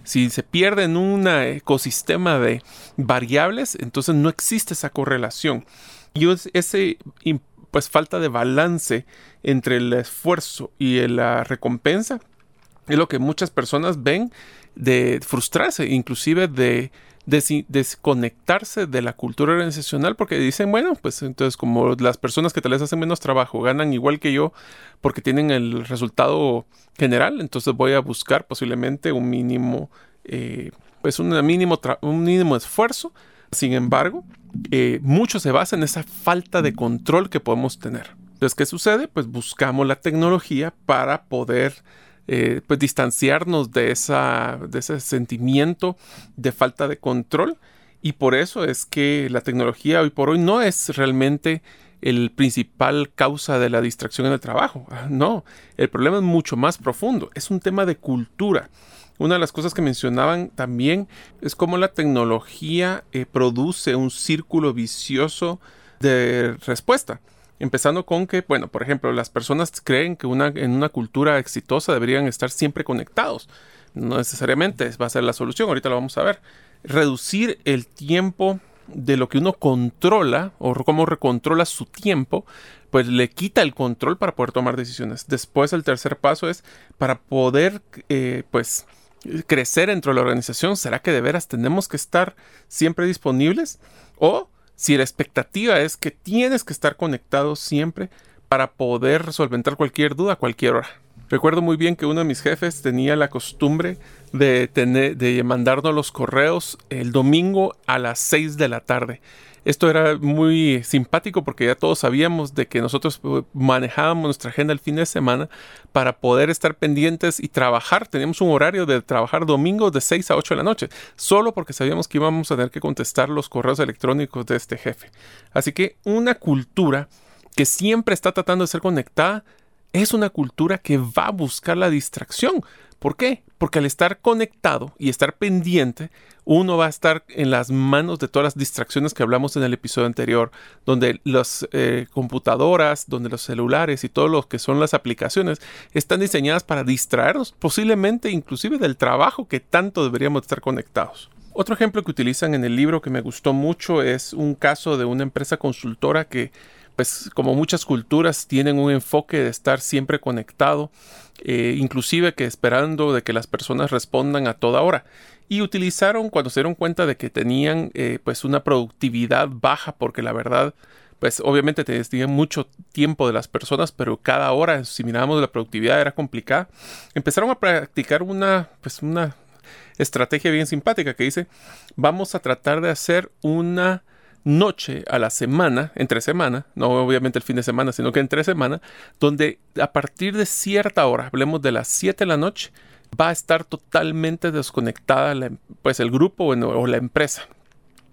Si se pierde en un ecosistema de variables, entonces no existe esa correlación. Y ese pues falta de balance entre el esfuerzo y la recompensa es lo que muchas personas ven de frustrarse, inclusive de desconectarse de la cultura organizacional porque dicen, bueno, pues entonces como las personas que tal vez hacen menos trabajo ganan igual que yo porque tienen el resultado general, entonces voy a buscar posiblemente un mínimo, eh, pues un mínimo, un mínimo esfuerzo. Sin embargo, eh, mucho se basa en esa falta de control que podemos tener. Entonces, ¿qué sucede? Pues buscamos la tecnología para poder eh, pues distanciarnos de, esa, de ese sentimiento de falta de control. Y por eso es que la tecnología hoy por hoy no es realmente el principal causa de la distracción en el trabajo. Ah, no, el problema es mucho más profundo. Es un tema de cultura. Una de las cosas que mencionaban también es cómo la tecnología eh, produce un círculo vicioso de respuesta. Empezando con que, bueno, por ejemplo, las personas creen que una, en una cultura exitosa deberían estar siempre conectados. No necesariamente va a ser la solución, ahorita lo vamos a ver. Reducir el tiempo de lo que uno controla o cómo recontrola su tiempo, pues le quita el control para poder tomar decisiones. Después el tercer paso es para poder, eh, pues, crecer dentro de la organización, ¿será que de veras tenemos que estar siempre disponibles? O si la expectativa es que tienes que estar conectado siempre para poder solventar cualquier duda a cualquier hora. Recuerdo muy bien que uno de mis jefes tenía la costumbre de, tener, de mandarnos los correos el domingo a las 6 de la tarde. Esto era muy simpático porque ya todos sabíamos de que nosotros eh, manejábamos nuestra agenda el fin de semana para poder estar pendientes y trabajar. Teníamos un horario de trabajar domingo de 6 a 8 de la noche, solo porque sabíamos que íbamos a tener que contestar los correos electrónicos de este jefe. Así que una cultura que siempre está tratando de ser conectada es una cultura que va a buscar la distracción. ¿Por qué? Porque al estar conectado y estar pendiente, uno va a estar en las manos de todas las distracciones que hablamos en el episodio anterior, donde las eh, computadoras, donde los celulares y todo lo que son las aplicaciones están diseñadas para distraernos, posiblemente inclusive del trabajo que tanto deberíamos estar conectados. Otro ejemplo que utilizan en el libro que me gustó mucho es un caso de una empresa consultora que pues como muchas culturas tienen un enfoque de estar siempre conectado, eh, inclusive que esperando de que las personas respondan a toda hora. Y utilizaron cuando se dieron cuenta de que tenían eh, pues una productividad baja, porque la verdad, pues obviamente tenían mucho tiempo de las personas, pero cada hora, si miramos la productividad era complicada, empezaron a practicar una, pues una estrategia bien simpática que dice, vamos a tratar de hacer una noche a la semana, entre semana, no obviamente el fin de semana, sino que entre semana, donde a partir de cierta hora, hablemos de las 7 de la noche, va a estar totalmente desconectada pues el grupo o la empresa.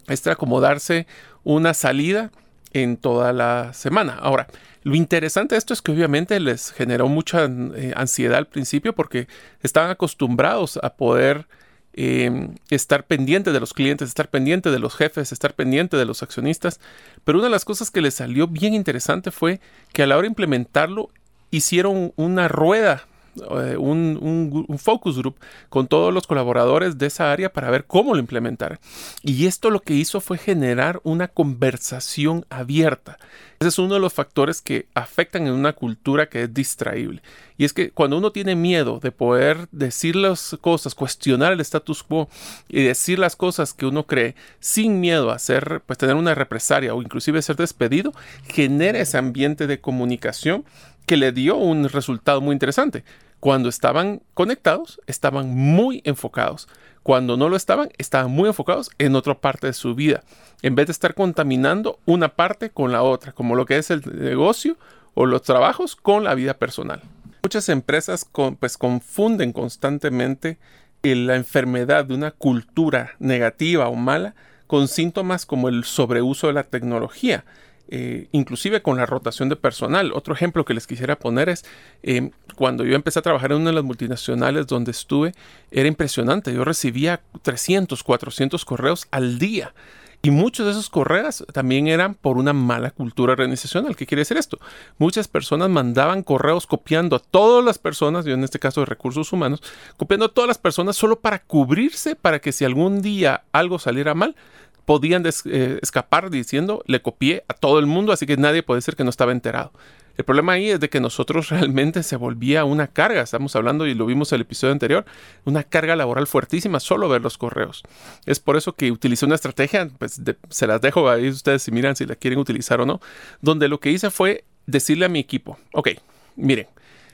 Es acomodarse una salida en toda la semana. Ahora, lo interesante de esto es que obviamente les generó mucha eh, ansiedad al principio porque estaban acostumbrados a poder em, estar pendiente de los clientes, estar pendiente de los jefes, estar pendiente de los accionistas. Pero una de las cosas que les salió bien interesante fue que a la hora de implementarlo hicieron una rueda eh, un, focus group con todos los colaboradores de esa área para ver cómo lo implementar. Y esto lo que hizo fue generar una conversación abierta. Ese es uno de los factores que afectan en una cultura que es distraíble. Y es que cuando uno tiene miedo de poder decir las cosas, cuestionar el status quo y decir las cosas que uno cree sin miedo a hacer, pues tener una represalia o inclusive ser despedido, genera ese ambiente de comunicación que le dio un resultado muy interesante. Cuando estaban conectados, estaban muy enfocados. Cuando no lo estaban, estaban muy enfocados en otra parte de su vida, en vez de estar contaminando una parte con la otra, como lo que es el negocio o los trabajos con la vida personal. Muchas empresas pues confunden constantemente la enfermedad de una cultura negativa o mala con síntomas como el sobreuso de la tecnología eh, inclusive con la rotación de personal. Otro ejemplo que les quisiera poner es em, cuando yo empecé a trabajar en una de las multinacionales donde estuve, era impresionante. Yo recibía 300, 400 correos al día. Y muchos de esos correos también eran por una mala cultura organizacional. ¿Qué quiere decir esto? Muchas personas mandaban correos copiando a todas las personas, yo en este caso de recursos humanos, copiando a todas las personas solo para cubrirse, para que si algún día algo saliera mal, podían eh, escapar diciendo le copié a todo el mundo, así que nadie puede decir que no estaba enterado. El problema ahí es de que nosotros <laughs> realmente se volvía una carga, estamos hablando y lo vimos en el episodio anterior, una carga laboral fuertísima solo ver los correos. Es por eso que utilicé una estrategia, pues se las dejo ahí ustedes si miran si la quieren utilizar o no, donde lo que hice fue decirle a mi equipo, ok, miren,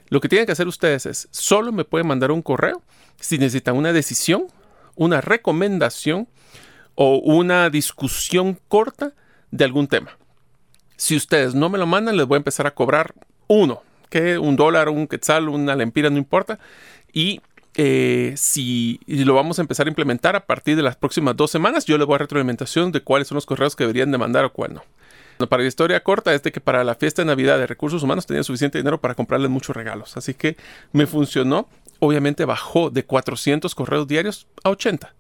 lo que tienen que hacer ustedes es, solo me pueden mandar un correo si necesitan una decisión, una recomendación o una discusión corta de algún tema. Si ustedes no me lo mandan, les voy a empezar a cobrar uno, que un dólar, un quetzal, una lempira, no importa. Y eh, si lo vamos a empezar a implementar a partir de las próximas dos semanas, yo les voy a retroalimentación de cuáles son los correos que deberían de mandar o cuál no. Para la historia corta es de que para la fiesta de Navidad de recursos humanos tenía suficiente dinero para comprarles muchos regalos. Así que me funcionó. Obviamente bajó de 400 correos diarios a 80.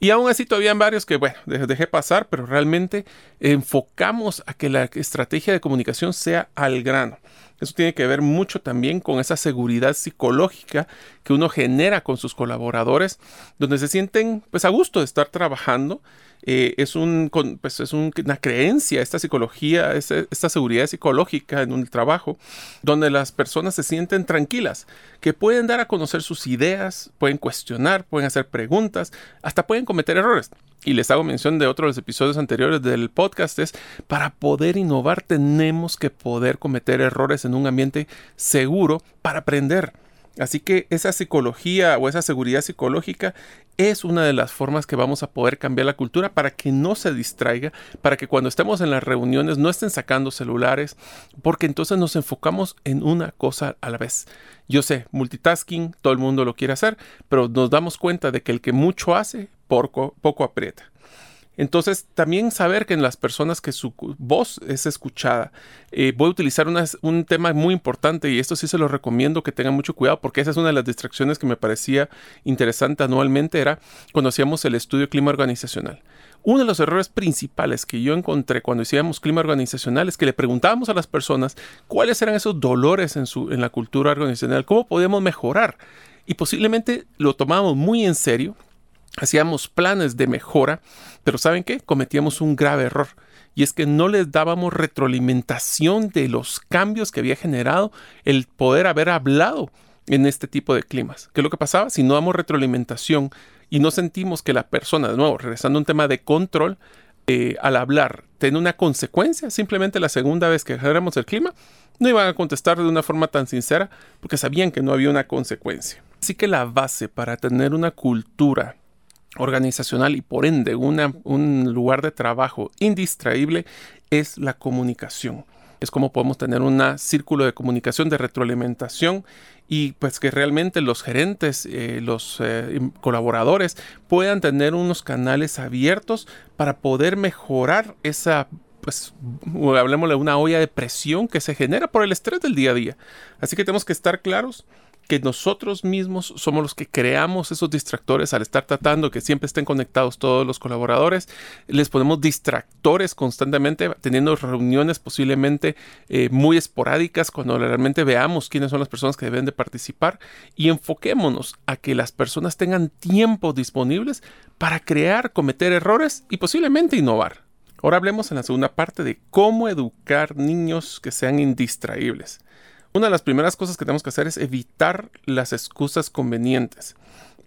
Y aún así todavía hay varios que, bueno, dejé pasar, pero realmente enfocamos a que la estrategia de comunicación sea al grano. Eso tiene que ver mucho también con esa seguridad psicológica que uno genera con sus colaboradores, donde se sienten pues a gusto de estar trabajando eh, es, pues, es una creencia, esta psicología, esta seguridad psicológica en un trabajo, donde las personas se sienten tranquilas, que pueden dar a conocer sus ideas, pueden cuestionar, pueden hacer preguntas, hasta pueden cometer errores. Y les hago mención de otros de los episodios anteriores del podcast, es para poder innovar tenemos que poder cometer errores en un ambiente seguro para aprender. Así que esa psicología o esa seguridad psicológica es una de las formas que vamos a poder cambiar la cultura para que no se distraiga, para que cuando estemos en las reuniones no estén sacando celulares, porque entonces nos enfocamos en una cosa a la vez. Yo sé, multitasking, todo el mundo lo quiere hacer, pero nos damos cuenta de que el que mucho hace, poco, poco aprieta. Entonces, también saber que en las personas que su voz es escuchada. Eh, voy a utilizar un tema muy importante y esto sí se lo recomiendo que tengan mucho cuidado porque esa es una de las distracciones que me parecía interesante anualmente, era cuando hacíamos el estudio clima organizacional. Uno de los errores principales que yo encontré cuando hacíamos clima organizacional es que le preguntábamos a las personas cuáles eran esos dolores en, su, en la cultura organizacional, cómo podíamos mejorar. Y posiblemente lo tomábamos muy en serio hacíamos planes de mejora, pero ¿saben qué? Cometíamos un grave error. Y es que no les dábamos retroalimentación de los cambios que había generado el poder haber hablado en este tipo de climas. ¿Qué es lo que pasaba? Si no damos retroalimentación y no sentimos que la persona, de nuevo, regresando a un tema de control, eh, al hablar tiene una consecuencia, simplemente la segunda vez que dejáramos el clima, no iban a contestar de una forma tan sincera porque sabían que no había una consecuencia. Así que la base para tener una cultura organizacional y por ende un lugar de trabajo indistraíble es la comunicación. Es como podemos tener un círculo de comunicación, de retroalimentación y pues que realmente los gerentes, eh, los eh, colaboradores puedan tener unos canales abiertos para poder mejorar esa pues hablemos de una olla de presión que se genera por el estrés del día a día. Así que tenemos que estar claros que nosotros mismos somos los que creamos esos distractores al estar tratando que siempre estén conectados todos los colaboradores. Les ponemos distractores constantemente, teniendo reuniones posiblemente eh, muy esporádicas cuando realmente veamos quiénes son las personas que deben de participar y enfoquémonos a que las personas tengan tiempo disponibles para crear, cometer errores y posiblemente innovar. Ahora hablemos en la segunda parte de cómo educar niños que sean indistraíbles. Una de las primeras cosas que tenemos que hacer es evitar las excusas convenientes.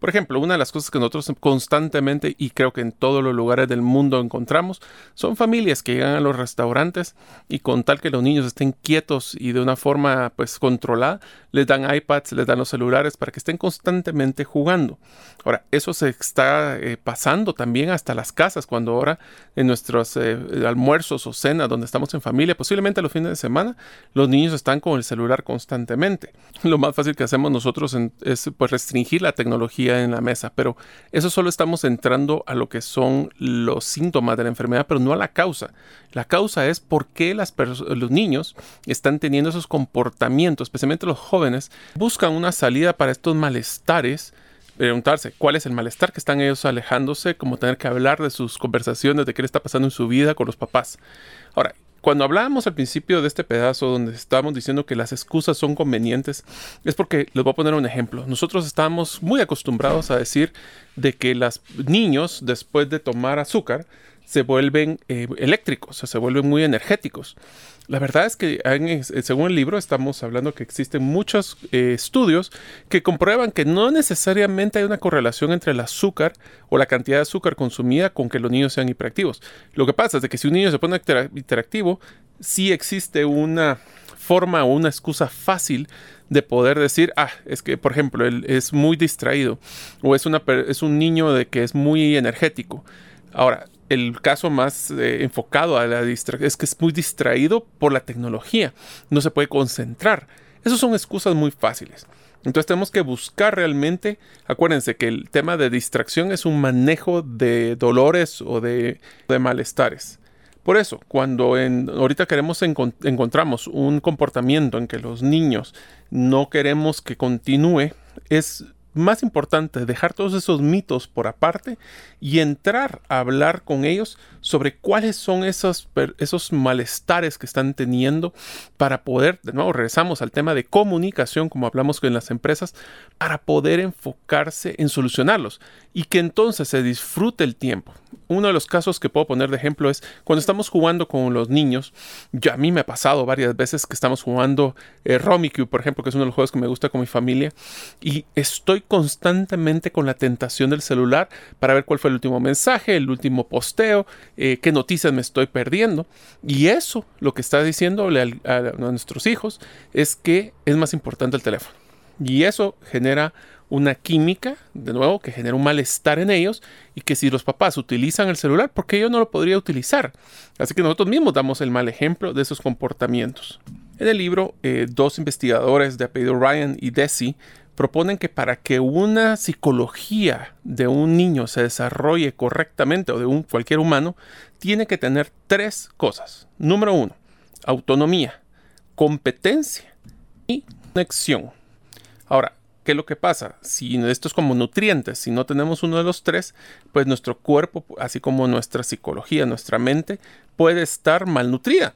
Por ejemplo, una de las cosas que nosotros constantemente y creo que en todos los lugares del mundo encontramos son familias que llegan a los restaurantes y con tal que los niños estén quietos y de una forma pues controlada, les dan iPads, les dan los celulares para que estén constantemente jugando. Ahora, eso se está eh, pasando también hasta las casas, cuando ahora en nuestros eh, almuerzos o cenas donde estamos en familia, posiblemente los fines de semana, los niños están con el celular constantemente. <laughs> Lo más fácil que hacemos nosotros es pues restringir la tecnología en la mesa, pero eso solo estamos entrando a lo que son los síntomas de la enfermedad, pero no a la causa. La causa es por qué los niños están teniendo esos comportamientos, especialmente los jóvenes, buscan una salida para estos malestares preguntarse cuál es el malestar que están ellos alejándose, como tener que hablar de sus conversaciones, de qué le está pasando en su vida con los papás. Ahora, cuando hablábamos al principio de este pedazo donde estábamos diciendo que las excusas son convenientes, es porque les voy a poner un ejemplo. Nosotros estamos muy acostumbrados a decir de que los niños después de tomar azúcar se vuelven eh, eléctricos, se vuelven muy energéticos. La verdad es que según el libro estamos hablando que existen muchos eh, estudios que comprueban que no necesariamente hay una correlación entre el azúcar o la cantidad de azúcar consumida con que los niños sean hiperactivos. Lo que pasa es que si un niño se pone interactivo, sí existe una forma o una excusa fácil de poder decir, ah, es que, por ejemplo, él es muy distraído o es, una, es un niño de que es muy energético. Ahora, el caso más eh, enfocado a la distracción es que es muy distraído por la tecnología, no se puede concentrar. Esas son excusas muy fáciles. Entonces tenemos que buscar realmente, acuérdense que el tema de distracción es un manejo de dolores o de, malestares. Por eso, cuando en, ahorita queremos encontramos un comportamiento en que los niños no queremos que continúe, es más importante dejar todos esos mitos por aparte y entrar a hablar con ellos sobre cuáles son esos, esos malestares que están teniendo para poder, de nuevo regresamos al tema de comunicación como hablamos con las empresas, para poder enfocarse en solucionarlos y que entonces se disfrute el tiempo. Uno de los casos que puedo poner de ejemplo es cuando estamos jugando con los niños, yo a mí me ha pasado varias veces que estamos jugando eh, por ejemplo, que es uno de los juegos que me gusta con mi familia, y estoy constantemente con la tentación del celular para ver cuál fue el último mensaje, el último posteo, eh, qué noticias me estoy perdiendo. Y eso lo que está diciéndole a, a nuestros hijos es que es más importante el teléfono. Y eso genera una química, de nuevo, que genera un malestar en ellos y que si los papás utilizan el celular, ¿por qué yo no lo podría utilizar? Así que nosotros mismos damos el mal ejemplo de esos comportamientos. En el libro, eh, dos investigadores de apellido Ryan y Desi proponen que para que una psicología de un niño se desarrolle correctamente o de un, cualquier humano, tiene que tener tres cosas. Número uno, autonomía, competencia y conexión. Ahora, ¿Qué es lo que pasa? Si esto es como nutrientes, si no tenemos uno de los tres, pues nuestro cuerpo, así como nuestra psicología, nuestra mente, puede estar malnutrida.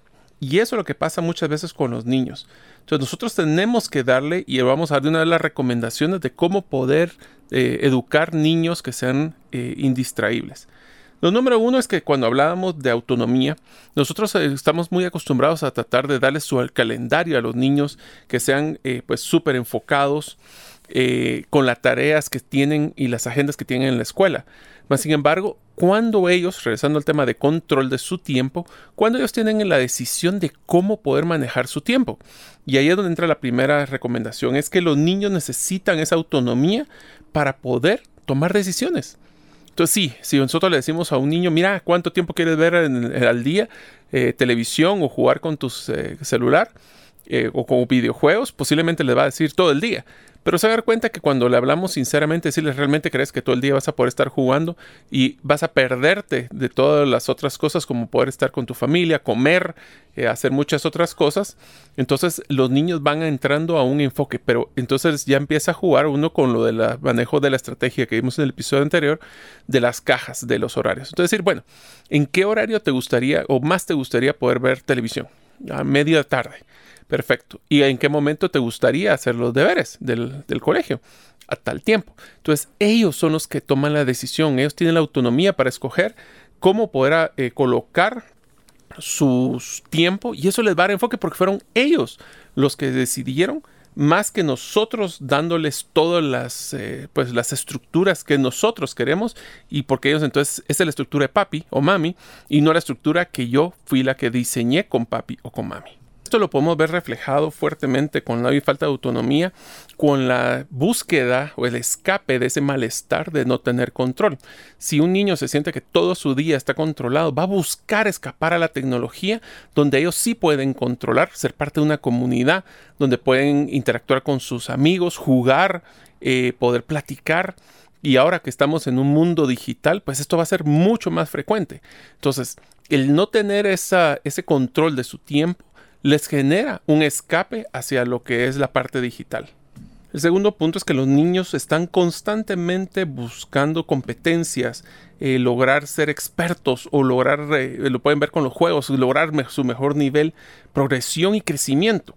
Y eso es lo que pasa muchas veces con los niños. Entonces nosotros tenemos que darle, y vamos a dar una de las recomendaciones de cómo poder eh, educar niños que sean eh, indistraíbles. Lo número uno es que cuando hablábamos de autonomía, nosotros eh, estamos muy acostumbrados a tratar de darles su calendario a los niños que sean pues súper enfocados, eh, con las tareas que tienen y las agendas que tienen en la escuela. Mas, sin embargo, cuando ellos, regresando al tema de control de su tiempo, cuando ellos tienen la decisión de cómo poder manejar su tiempo. Y ahí es donde entra la primera recomendación, es que los niños necesitan esa autonomía para poder tomar decisiones. Entonces sí, si nosotros le decimos a un niño, mira, ¿cuánto tiempo quieres ver al día eh, televisión o jugar con tu eh, celular? Eh, o con videojuegos, posiblemente les va a decir todo el día. Pero se va cuenta que cuando le hablamos sinceramente, si les realmente crees que todo el día vas a poder estar jugando y vas a perderte de todas las otras cosas como poder estar con tu familia, comer, eh, hacer muchas otras cosas, entonces los niños van entrando a un enfoque, pero entonces ya empieza a jugar uno con lo del manejo de la estrategia que vimos en el episodio anterior de las cajas de los horarios. Entonces decir, bueno, ¿en qué horario te gustaría o más te gustaría poder ver televisión? A media tarde Perfecto. ¿Y en qué momento te gustaría hacer los deberes del, colegio? A tal tiempo. Entonces, ellos son los que toman la decisión. Ellos tienen la autonomía para escoger cómo poder eh, colocar su tiempo y eso les va a dar enfoque porque fueron ellos los que decidieron más que nosotros dándoles todas las, eh, pues, las estructuras que nosotros queremos y porque ellos entonces es la estructura de papi o mami y no la estructura que yo fui la que diseñé con papi o con mami. Esto lo podemos ver reflejado fuertemente con la falta de autonomía, con la búsqueda o el escape de ese malestar de no tener control. Si un niño se siente que todo su día está controlado, va a buscar escapar a la tecnología donde ellos sí pueden controlar, ser parte de una comunidad, donde pueden interactuar con sus amigos, jugar, eh, poder platicar. Y ahora que estamos en un mundo digital, pues esto va a ser mucho más frecuente. Entonces, el no tener ese control de su tiempo, les genera un escape hacia lo que es la parte digital. El segundo punto es que los niños están constantemente buscando competencias, eh, lograr ser expertos o lograr, eh, lo pueden ver con los juegos, lograr su mejor nivel, progresión y crecimiento.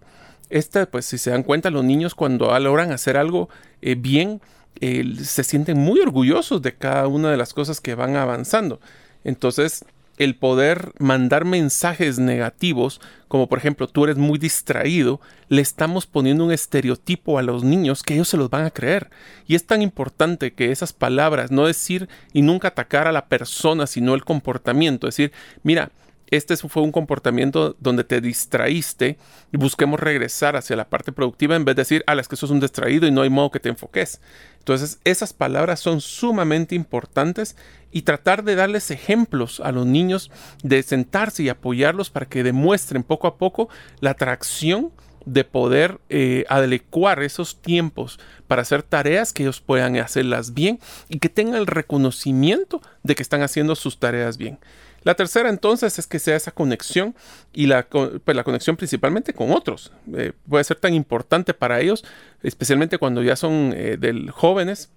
Esta, pues si se dan cuenta, los niños cuando logran hacer algo eh, bien, se sienten muy orgullosos de cada una de las cosas que van avanzando. Entonces, el poder mandar mensajes negativos, como por ejemplo tú eres muy distraído, le estamos poniendo un estereotipo a los niños que ellos se los van a creer. Y es tan importante que esas palabras, no decir y nunca atacar a la persona, sino el comportamiento, decir, mira, este fue un comportamiento donde te distraíste y busquemos regresar hacia la parte productiva en vez de decir, ah, es que eso es un distraído y no hay modo que te enfoques. Entonces, esas palabras son sumamente importantes y tratar de darles ejemplos a los niños de sentarse y apoyarlos para que demuestren poco a poco la atracción de poder eh, adecuar esos tiempos para hacer tareas que ellos puedan hacerlas bien y que tengan el reconocimiento de que están haciendo sus tareas bien. La tercera entonces es que sea esa conexión y la, pues, la conexión principalmente con otros. Eh, puede ser tan importante para ellos, especialmente cuando ya son eh, del jóvenes,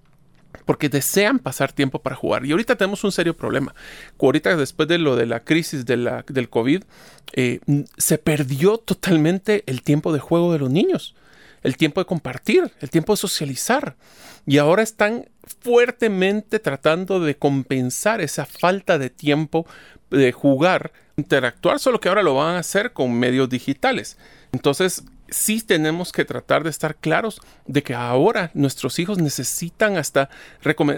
porque desean pasar tiempo para jugar. Y ahorita tenemos un serio problema. Ahorita después de lo de la crisis de la, del COVID, eh, se perdió totalmente el tiempo de juego de los niños, el tiempo de compartir, el tiempo de socializar. Y ahora están fuertemente tratando de compensar esa falta de tiempo de jugar, interactuar, solo que ahora lo van a hacer con medios digitales. Entonces, sí tenemos que tratar de estar claros de que ahora nuestros hijos necesitan hasta...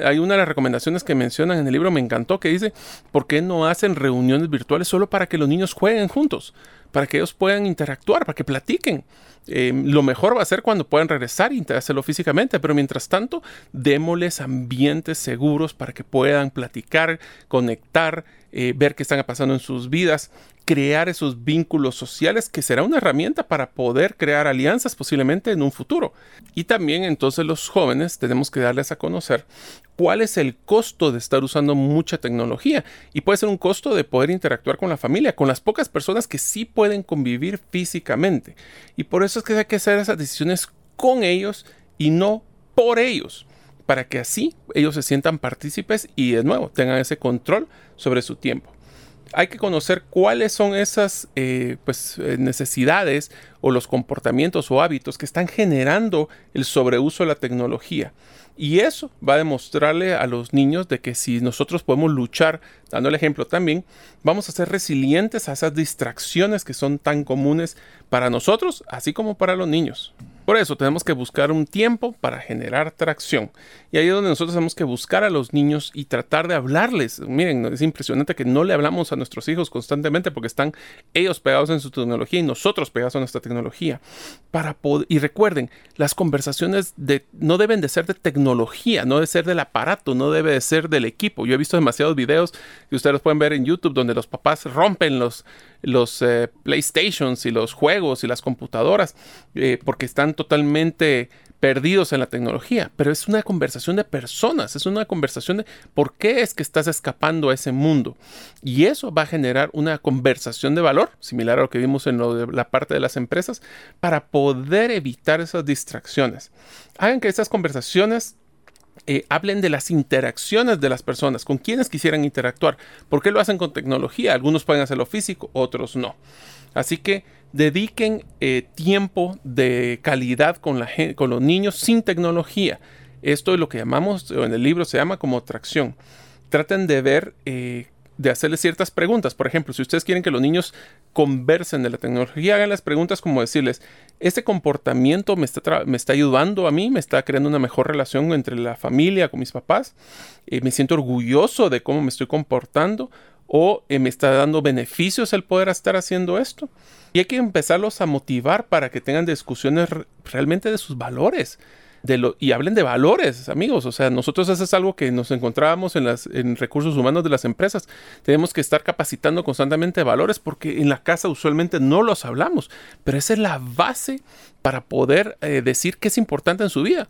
Hay una de las recomendaciones que mencionan en el libro, me encantó, que dice, ¿por qué no hacen reuniones virtuales solo para que los niños jueguen juntos? Para que ellos puedan interactuar, para que platiquen. Em, lo mejor va a ser cuando puedan regresar y hacerlo físicamente, pero mientras tanto, démosles ambientes seguros para que puedan platicar, conectar, eh, ver qué están pasando en sus vidas crear esos vínculos sociales que será una herramienta para poder crear alianzas posiblemente en un futuro. Y también entonces los jóvenes tenemos que darles a conocer cuál es el costo de estar usando mucha tecnología y puede ser un costo de poder interactuar con la familia, con las pocas personas que sí pueden convivir físicamente. Y por eso es que hay que hacer esas decisiones con ellos y no por ellos para que así ellos se sientan partícipes y de nuevo tengan ese control sobre su tiempo hay que conocer cuáles son esas eh, pues, eh, necesidades o los comportamientos o hábitos que están generando el sobreuso de la tecnología. Y eso va a demostrarle a los niños de que si nosotros podemos luchar, dando el ejemplo también, vamos a ser resilientes a esas distracciones que son tan comunes para nosotros, así como para los niños. Por eso tenemos que buscar un tiempo para generar tracción. Y ahí es donde nosotros tenemos que buscar a los niños y tratar de hablarles. Miren, es impresionante que no le hablamos a nuestros hijos constantemente porque están ellos pegados en su tecnología y nosotros pegados en nuestra tecnología. Para y recuerden, las conversaciones de, no deben de ser de tecnología, no debe ser del aparato, no debe de ser del equipo. Yo he visto demasiados videos que ustedes pueden ver en YouTube donde los papás rompen los, los eh, PlayStations y los juegos y las computadoras, eh, porque están totalmente perdidos en la tecnología, pero es una conversación de personas, es una conversación de por qué es que estás escapando a ese mundo. Y eso va a generar una conversación de valor, similar a lo que vimos en la parte de las empresas, para poder evitar esas distracciones. Hagan que estas conversaciones eh, hablen de las interacciones de las personas, con quienes quisieran interactuar. ¿Por qué lo hacen con tecnología? Algunos pueden hacerlo físico, otros no. Así que dediquen eh, tiempo de calidad con, la, con los niños sin tecnología. Esto es lo que llamamos, en el libro se llama como atracción. Traten de ver, eh, de hacerles ciertas preguntas. Por ejemplo, si ustedes quieren que los niños conversen de la tecnología, hagan las preguntas como decirles, ¿este comportamiento me está, me está ayudando a mí? ¿Me está creando una mejor relación entre la familia, con mis papás? Eh, ¿Me siento orgulloso de cómo me estoy comportando? ¿O me está dando beneficios el poder estar haciendo esto? Y hay que empezarlos a motivar para que tengan discusiones realmente de sus valores. De lo, y hablen de valores, amigos. O sea, nosotros eso es algo que nos encontrábamos en, las, en recursos humanos de las empresas. Tenemos que estar capacitando constantemente valores porque en la casa usualmente no los hablamos. Pero esa es la base para poder eh, decir qué es importante en su vida.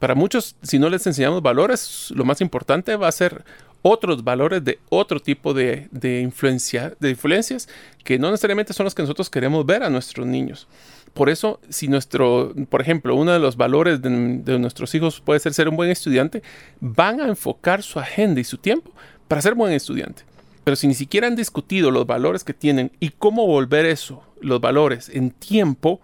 Para muchos, si no les enseñamos valores, lo más importante va a ser otros valores de otro tipo de, influencia, de influencias que no necesariamente son los que nosotros queremos ver a nuestros niños. Por eso, si nuestro, por ejemplo, uno de los valores de, nuestros hijos puede ser ser un buen estudiante, van a enfocar su agenda y su tiempo para ser buen estudiante. Pero si ni siquiera han discutido los valores que tienen y cómo volver eso, los valores, en tiempo,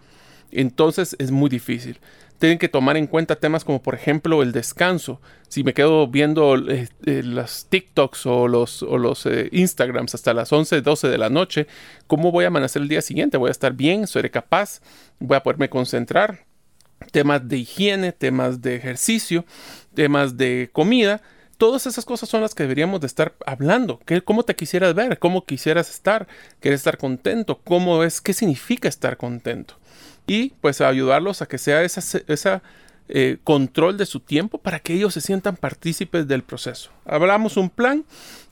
entonces es muy difícil tienen que tomar en cuenta temas como por ejemplo el descanso. Si me quedo viendo eh, eh, las TikToks o los, o los eh, Instagrams hasta las 11, 12 de la noche, ¿cómo voy a amanecer el día siguiente? ¿Voy a estar bien? ¿Seré capaz? ¿Voy a poderme concentrar? Temas de higiene, temas de ejercicio, temas de comida. Todas esas cosas son las que deberíamos de estar hablando. ¿Qué, ¿Cómo te quisieras ver? ¿Cómo quisieras estar? ¿Quieres estar contento? ¿Cómo es? ¿Qué significa estar contento? Y pues ayudarlos a que sea ese esa, eh, control de su tiempo para que ellos se sientan partícipes del proceso. Hablamos un plan,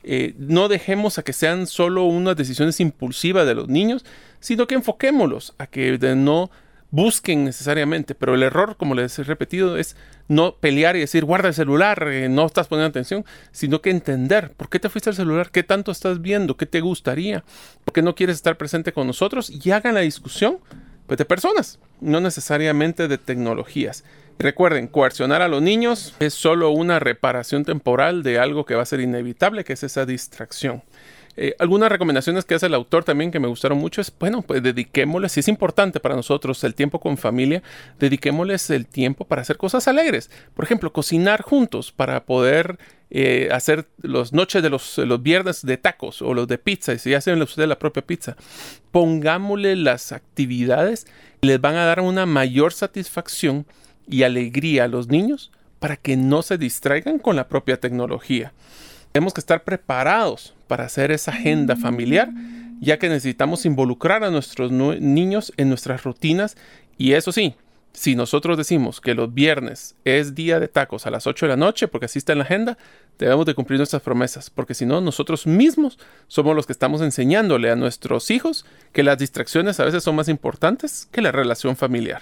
eh, no dejemos a que sean solo unas decisiones impulsivas de los niños, sino que enfoquémoslos a que no busquen necesariamente, pero el error, como les he repetido, es no pelear y decir guarda el celular, eh, no estás poniendo atención, sino que entender por qué te fuiste al celular, qué tanto estás viendo, qué te gustaría, por qué no quieres estar presente con nosotros y hagan la discusión pues, de personas, no necesariamente de tecnologías. Recuerden, coercionar a los niños es solo una reparación temporal de algo que va a ser inevitable, que es esa distracción. Eh, algunas recomendaciones que hace el autor también que me gustaron mucho es, bueno, pues dediquémosles, si es importante para nosotros el tiempo con familia, dediquémosles el tiempo para hacer cosas alegres. Por ejemplo, cocinar juntos para poder eh, hacer las noches de los, viernes de tacos o los de pizza, y si hacen ustedes la propia pizza, pongámosle las actividades les van a dar una mayor satisfacción y alegría a los niños para que no se distraigan con la propia tecnología. Tenemos que estar preparados para hacer esa agenda familiar, ya que necesitamos involucrar a nuestros niños en nuestras rutinas y eso sí, si nosotros decimos que los viernes es día de tacos a las 8 de la noche, porque así está en la agenda, debemos de cumplir nuestras promesas, porque si no, nosotros mismos somos los que estamos enseñándole a nuestros hijos que las distracciones a veces son más importantes que la relación familiar.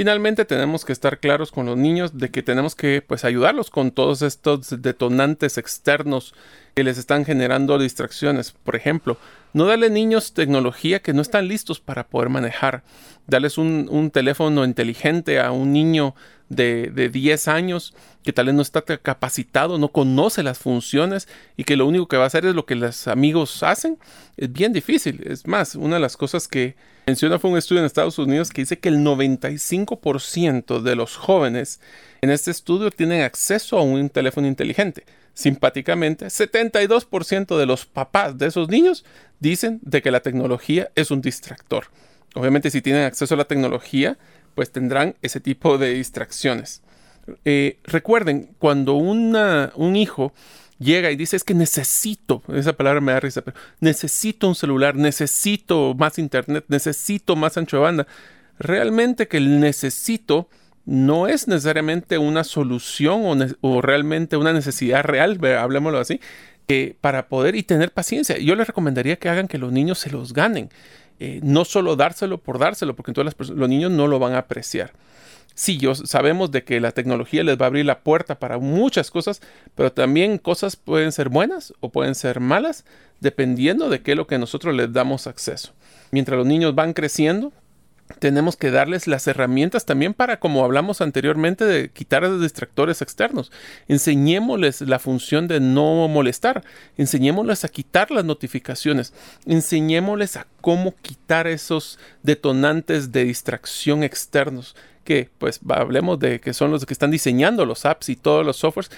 Finalmente tenemos que estar claros con los niños de que tenemos que pues ayudarlos con todos estos detonantes externos que les están generando distracciones. Por ejemplo, no darle niños tecnología que no están listos para poder manejar. Darles un, teléfono inteligente a un niño de, de 10 años que tal vez no está capacitado, no conoce las funciones y que lo único que va a hacer es lo que los amigos hacen, es bien difícil. Es más, una de las cosas que menciona fue un estudio en Estados Unidos que dice que el 95% de los jóvenes en este estudio tienen acceso a un teléfono inteligente. Simpáticamente, 72% de los papás de esos niños dicen de que la tecnología es un distractor. Obviamente si tienen acceso a la tecnología, pues tendrán ese tipo de distracciones. Eh, recuerden, cuando un hijo llega y dice es que necesito, esa palabra me da risa, pero necesito un celular, necesito más internet, necesito más ancho de banda. Realmente que el necesito no es necesariamente una solución o, realmente una necesidad real, hablemoslo así, eh, para poder y tener paciencia. Yo les recomendaría que hagan que los niños se los ganen. Eh, no solo dárselo por dárselo, porque entonces los niños no lo van a apreciar. Sí, yo, sabemos de que la tecnología les va a abrir la puerta para muchas cosas, pero también cosas pueden ser buenas o pueden ser malas, dependiendo de qué es lo que nosotros les damos acceso. Mientras los niños van creciendo, tenemos que darles las herramientas también para, como hablamos anteriormente, de quitar los distractores externos. Enseñémosles la función de no molestar. Enseñémosles a quitar las notificaciones. Enseñémosles a cómo quitar esos detonantes de distracción externos. Que, pues, hablemos de que son los que están diseñando los apps y todos los softwares.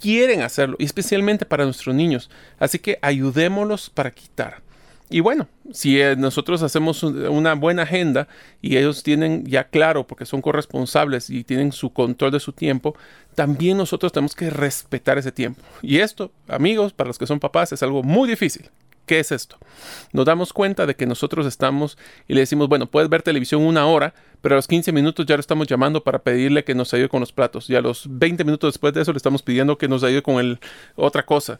Quieren hacerlo, y especialmente para nuestros niños. Así que ayudémoslos para quitar. Y bueno, si eh, nosotros hacemos una buena agenda y ellos tienen ya claro, porque son corresponsables y tienen su control de su tiempo, también nosotros tenemos que respetar ese tiempo. Y esto, amigos, para los que son papás, es algo muy difícil. ¿Qué es esto? Nos damos cuenta de que nosotros estamos y le decimos, bueno, puedes ver televisión una hora, pero a los 15 minutos ya lo estamos llamando para pedirle que nos ayude con los platos. Y a los 20 minutos después de eso le estamos pidiendo que nos ayude con el, otra cosa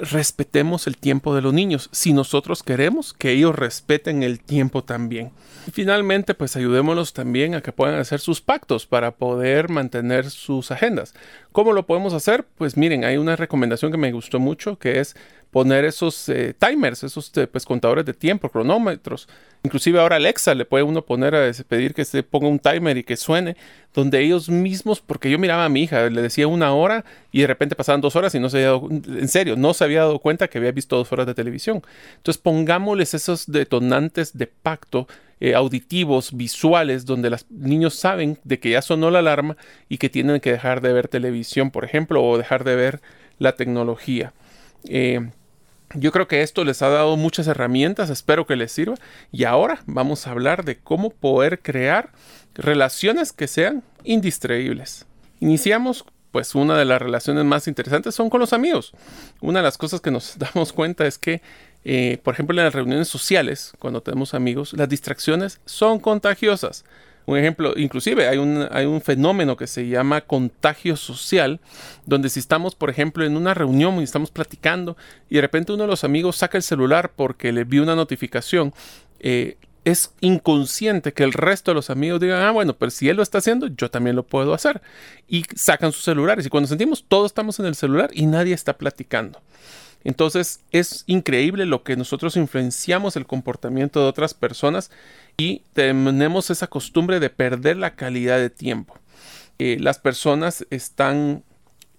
respetemos el tiempo de los niños, si nosotros queremos que ellos respeten el tiempo también. Y finalmente, pues ayudémoslos también a que puedan hacer sus pactos para poder mantener sus agendas. ¿Cómo lo podemos hacer? Pues miren, hay una recomendación que me gustó mucho, que es poner esos eh, timers, esos eh, pues, contadores de tiempo, cronómetros. Inclusive ahora Alexa le puede uno poner a pedir que se ponga un timer y que suene, donde ellos mismos, porque yo miraba a mi hija, le decía una hora y de repente pasaban dos horas y no se había dado, en serio, no se había dado cuenta que había visto dos horas de televisión. Entonces pongámosles esos detonantes de pacto eh, auditivos, visuales, donde los niños saben de que ya sonó la alarma y que tienen que dejar de ver televisión, por ejemplo, o dejar de ver la tecnología. Yo creo que esto les ha dado muchas herramientas, espero que les sirva. Y ahora vamos a hablar de cómo poder crear relaciones que sean indistraíbles. Iniciamos, pues una de las relaciones más interesantes son con los amigos. Una de las cosas que nos <laughs> damos cuenta es que, eh, por ejemplo, en las reuniones sociales, cuando tenemos amigos, las distracciones son contagiosas. Un ejemplo, inclusive hay un, hay un fenómeno que se llama contagio social, donde si estamos, por ejemplo, en una reunión y estamos platicando y de repente uno de los amigos saca el celular porque le vio una notificación, eh, es inconsciente que el resto de los amigos digan, ah, bueno, pero si él lo está haciendo, yo también lo puedo hacer. Y sacan sus celulares. Y cuando sentimos, todos estamos en el celular y nadie está platicando. Entonces es increíble lo que nosotros influenciamos el comportamiento de otras personas y tenemos esa costumbre de perder la calidad de tiempo. Eh, las personas están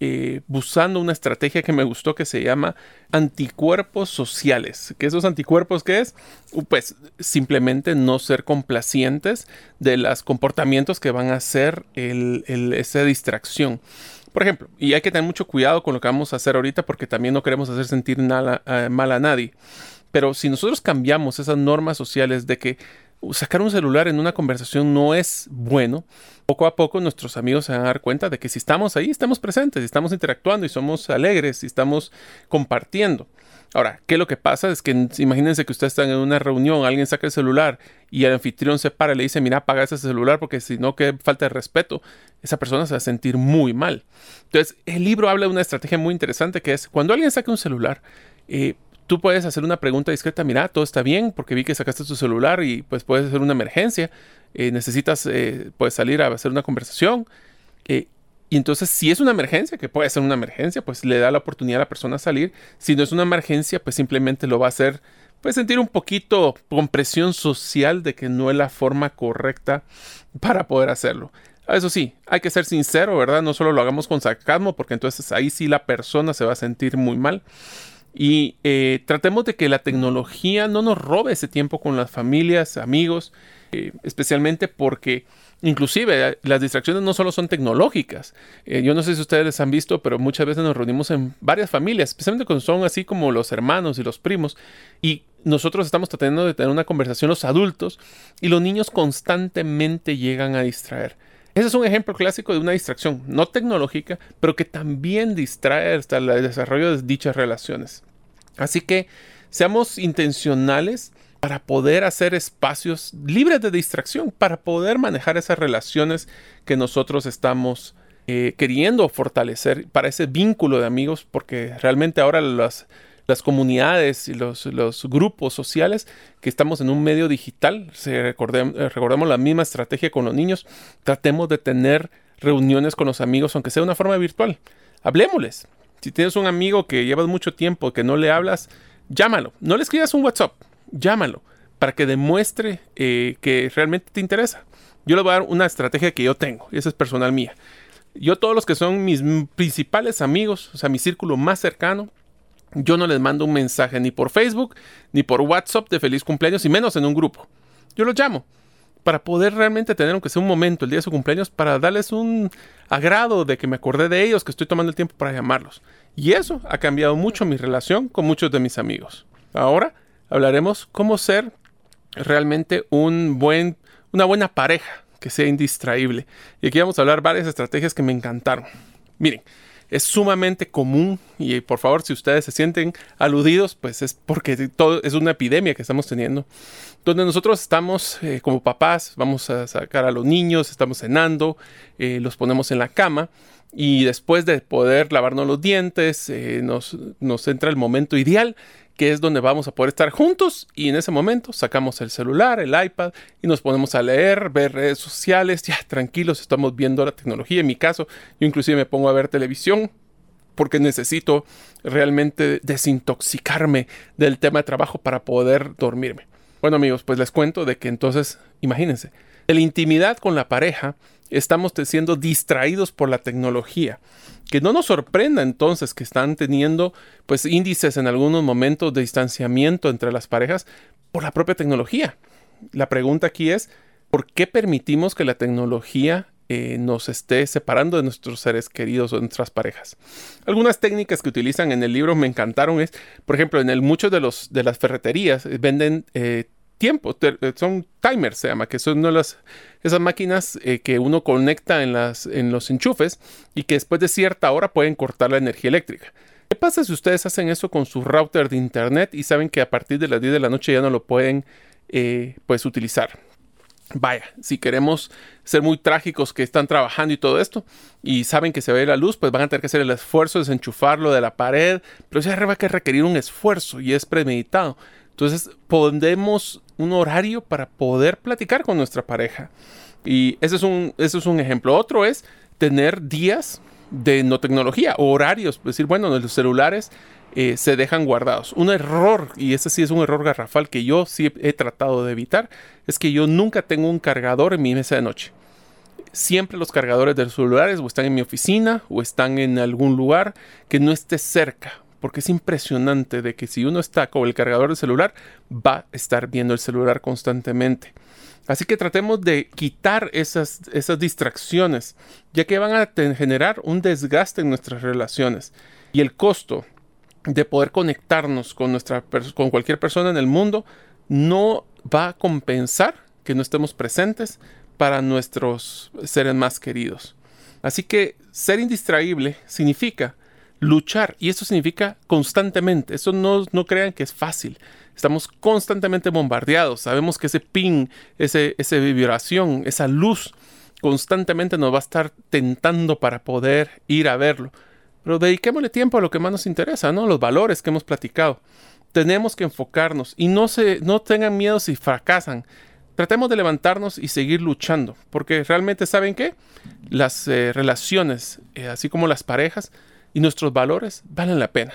eh, buscando una estrategia que me gustó que se llama anticuerpos sociales. ¿Qué esos anticuerpos qué es? Uh, pues simplemente no ser complacientes de los comportamientos que van a hacer esa distracción. Por ejemplo, y hay que tener mucho cuidado con lo que vamos a hacer ahorita porque también no queremos hacer sentir eh, mal a nadie. Pero si nosotros cambiamos esas normas sociales de que sacar un celular en una conversación no es bueno, poco a poco nuestros amigos se van a dar cuenta de que si estamos ahí, estamos presentes, estamos interactuando y somos alegres y estamos compartiendo. Ahora, ¿qué es lo que pasa? Es que imagínense que ustedes están en una reunión, alguien saca el celular y el anfitrión se para y le dice, mira, apaga ese celular porque si no, que falta de respeto. Esa persona se va a sentir muy mal. Entonces, el libro habla de una estrategia muy interesante que es, cuando alguien saca un celular, eh, tú puedes hacer una pregunta discreta, mira, todo está bien porque vi que sacaste tu celular y pues puedes hacer una emergencia, eh, necesitas, eh, puedes salir a hacer una conversación. Y entonces, si es una emergencia, que puede ser una emergencia, pues le da la oportunidad a la persona a salir. Si no es una emergencia, pues simplemente lo va a hacer, pues sentir un poquito con presión social de que no es la forma correcta para poder hacerlo. Eso sí, hay que ser sincero, ¿verdad? No solo lo hagamos con sarcasmo, porque entonces ahí sí la persona se va a sentir muy mal. Y eh, tratemos de que la tecnología no nos robe ese tiempo con las familias, amigos, eh, especialmente porque Inclusive las distracciones no solo son tecnológicas. Eh, yo no sé si ustedes han visto, pero muchas veces nos reunimos en varias familias, especialmente cuando son así como los hermanos y los primos, y nosotros estamos tratando de tener una conversación los adultos y los niños constantemente llegan a distraer. Ese es un ejemplo clásico de una distracción no tecnológica, pero que también distrae hasta el desarrollo de dichas relaciones. Así que seamos intencionales para poder hacer espacios libres de distracción, para poder manejar esas relaciones que nosotros estamos eh, queriendo fortalecer para ese vínculo de amigos, porque realmente ahora las, las comunidades y los, grupos sociales que estamos en un medio digital. Si recordemos la misma estrategia con los niños, tratemos de tener reuniones con los amigos, aunque sea de una forma virtual. Hablemosles. Si tienes un amigo que llevas mucho tiempo que no le hablas, llámalo. No le escribas un WhatsApp, llámalo para que demuestre eh, que realmente te interesa. Yo le voy a dar una estrategia que yo tengo, y esa es personal mía. Yo todos los que son mis principales amigos, o sea, mi círculo más cercano, yo no les mando un mensaje ni por Facebook, ni por WhatsApp de feliz cumpleaños, y menos en un grupo. Yo los llamo para poder realmente tener, aunque sea un momento, el día de su cumpleaños, para darles un agrado de que me acordé de ellos, que estoy tomando el tiempo para llamarlos. Y eso ha cambiado mucho mi relación con muchos de mis amigos. Ahora hablaremos cómo ser realmente un buen, una buena pareja que sea indistraíble. Y aquí vamos a hablar varias estrategias que me encantaron. Miren, es sumamente común y por favor si ustedes se sienten aludidos pues es porque todo es una epidemia que estamos teniendo donde nosotros estamos eh, como papás vamos a sacar a los niños estamos cenando eh, los ponemos en la cama y después de poder lavarnos los dientes eh, nos, nos entra el momento ideal que es donde vamos a poder estar juntos y en ese momento sacamos el celular, el iPad y nos ponemos a leer, ver redes sociales, ya tranquilos, estamos viendo la tecnología. En mi caso, yo inclusive me pongo a ver televisión porque necesito realmente desintoxicarme del tema de trabajo para poder dormirme. Bueno amigos, pues les cuento de que entonces, imagínense, la intimidad con la pareja estamos siendo distraídos por la tecnología. Que no nos sorprenda entonces que están teniendo pues índices en algunos momentos de distanciamiento entre las parejas por la propia tecnología. La pregunta aquí es, ¿por qué permitimos que la tecnología eh, nos esté separando de nuestros seres queridos o de nuestras parejas? Algunas técnicas que utilizan en el libro me encantaron es, por ejemplo, en el muchos de los de las ferreterías eh, venden eh, tiempo, eh, son timers se llama, que son las, esas máquinas eh, que uno conecta en, las, en los enchufes y que después de cierta hora pueden cortar la energía eléctrica. ¿Qué pasa si ustedes hacen eso con su router de internet y saben que a partir de las 10 de la noche ya no lo pueden eh, pues utilizar? Vaya, si queremos ser muy trágicos que están trabajando y todo esto y saben que se ir la luz, pues van a tener que hacer el esfuerzo de desenchufarlo de la pared, pero eso va a requerir un esfuerzo y es premeditado. Entonces, pondemos un horario para poder platicar con nuestra pareja. Y ese es un, es un ejemplo. Otro es tener días de no tecnología, horarios. Decir, bueno, los celulares eh, se dejan guardados. Un error, y ese sí es un error garrafal que yo sí he tratado de evitar, es que yo nunca tengo un cargador en mi mesa de noche. Siempre los cargadores de los celulares o están en mi oficina o están en algún lugar que no esté cerca porque es impresionante de que si uno está con el cargador del celular, va a estar viendo el celular constantemente. Así que tratemos de quitar esas, esas distracciones, ya que van a generar un desgaste en nuestras relaciones. Y el costo de poder conectarnos con, nuestra, con cualquier persona en el mundo no va a compensar que no estemos presentes para nuestros seres más queridos. Así que ser indistraíble significa luchar y eso significa constantemente. Eso no, no crean que es fácil. Estamos constantemente bombardeados. Sabemos que ese ping, ese, esa vibración, esa luz constantemente nos va a estar tentando para poder ir a verlo. Pero dediquémosle tiempo a lo que más nos interesa, ¿no? Los valores que hemos platicado. Tenemos que enfocarnos y no, se, no tengan miedo si fracasan. Tratemos de levantarnos y seguir luchando, porque realmente saben que las eh, relaciones, eh, así como las parejas, y nuestros valores valen la pena.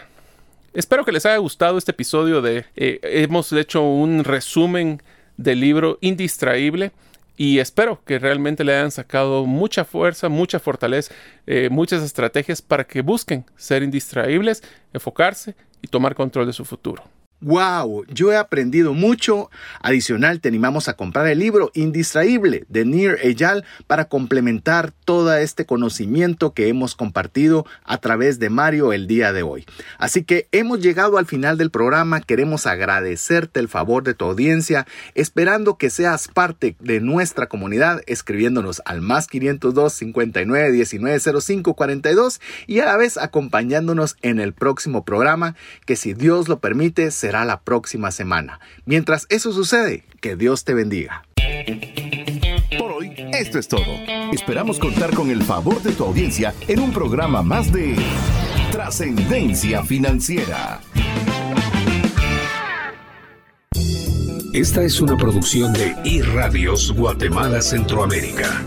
Espero que les haya gustado este episodio de... Eh, hemos hecho un resumen del libro Indistraíble y espero que realmente le hayan sacado mucha fuerza, mucha fortaleza, eh, muchas estrategias para que busquen ser indistraíbles, enfocarse y tomar control de su futuro. ¡Wow! Yo he aprendido mucho. Adicional, te animamos a comprar el libro Indistraíble de Nir Eyal para complementar todo este conocimiento que hemos compartido a través de Mario el día de hoy. Así que hemos llegado al final del programa. Queremos agradecerte el favor de tu audiencia, esperando que seas parte de nuestra comunidad, escribiéndonos al más 502 59 19 05 42 y a la vez acompañándonos en el próximo programa que si Dios lo permite será la próxima semana. Mientras eso sucede, que Dios te bendiga. Por hoy, esto es todo. Esperamos contar con el favor de tu audiencia en un programa más de Trascendencia Financiera. Esta es una producción de iRadios Guatemala Centroamérica.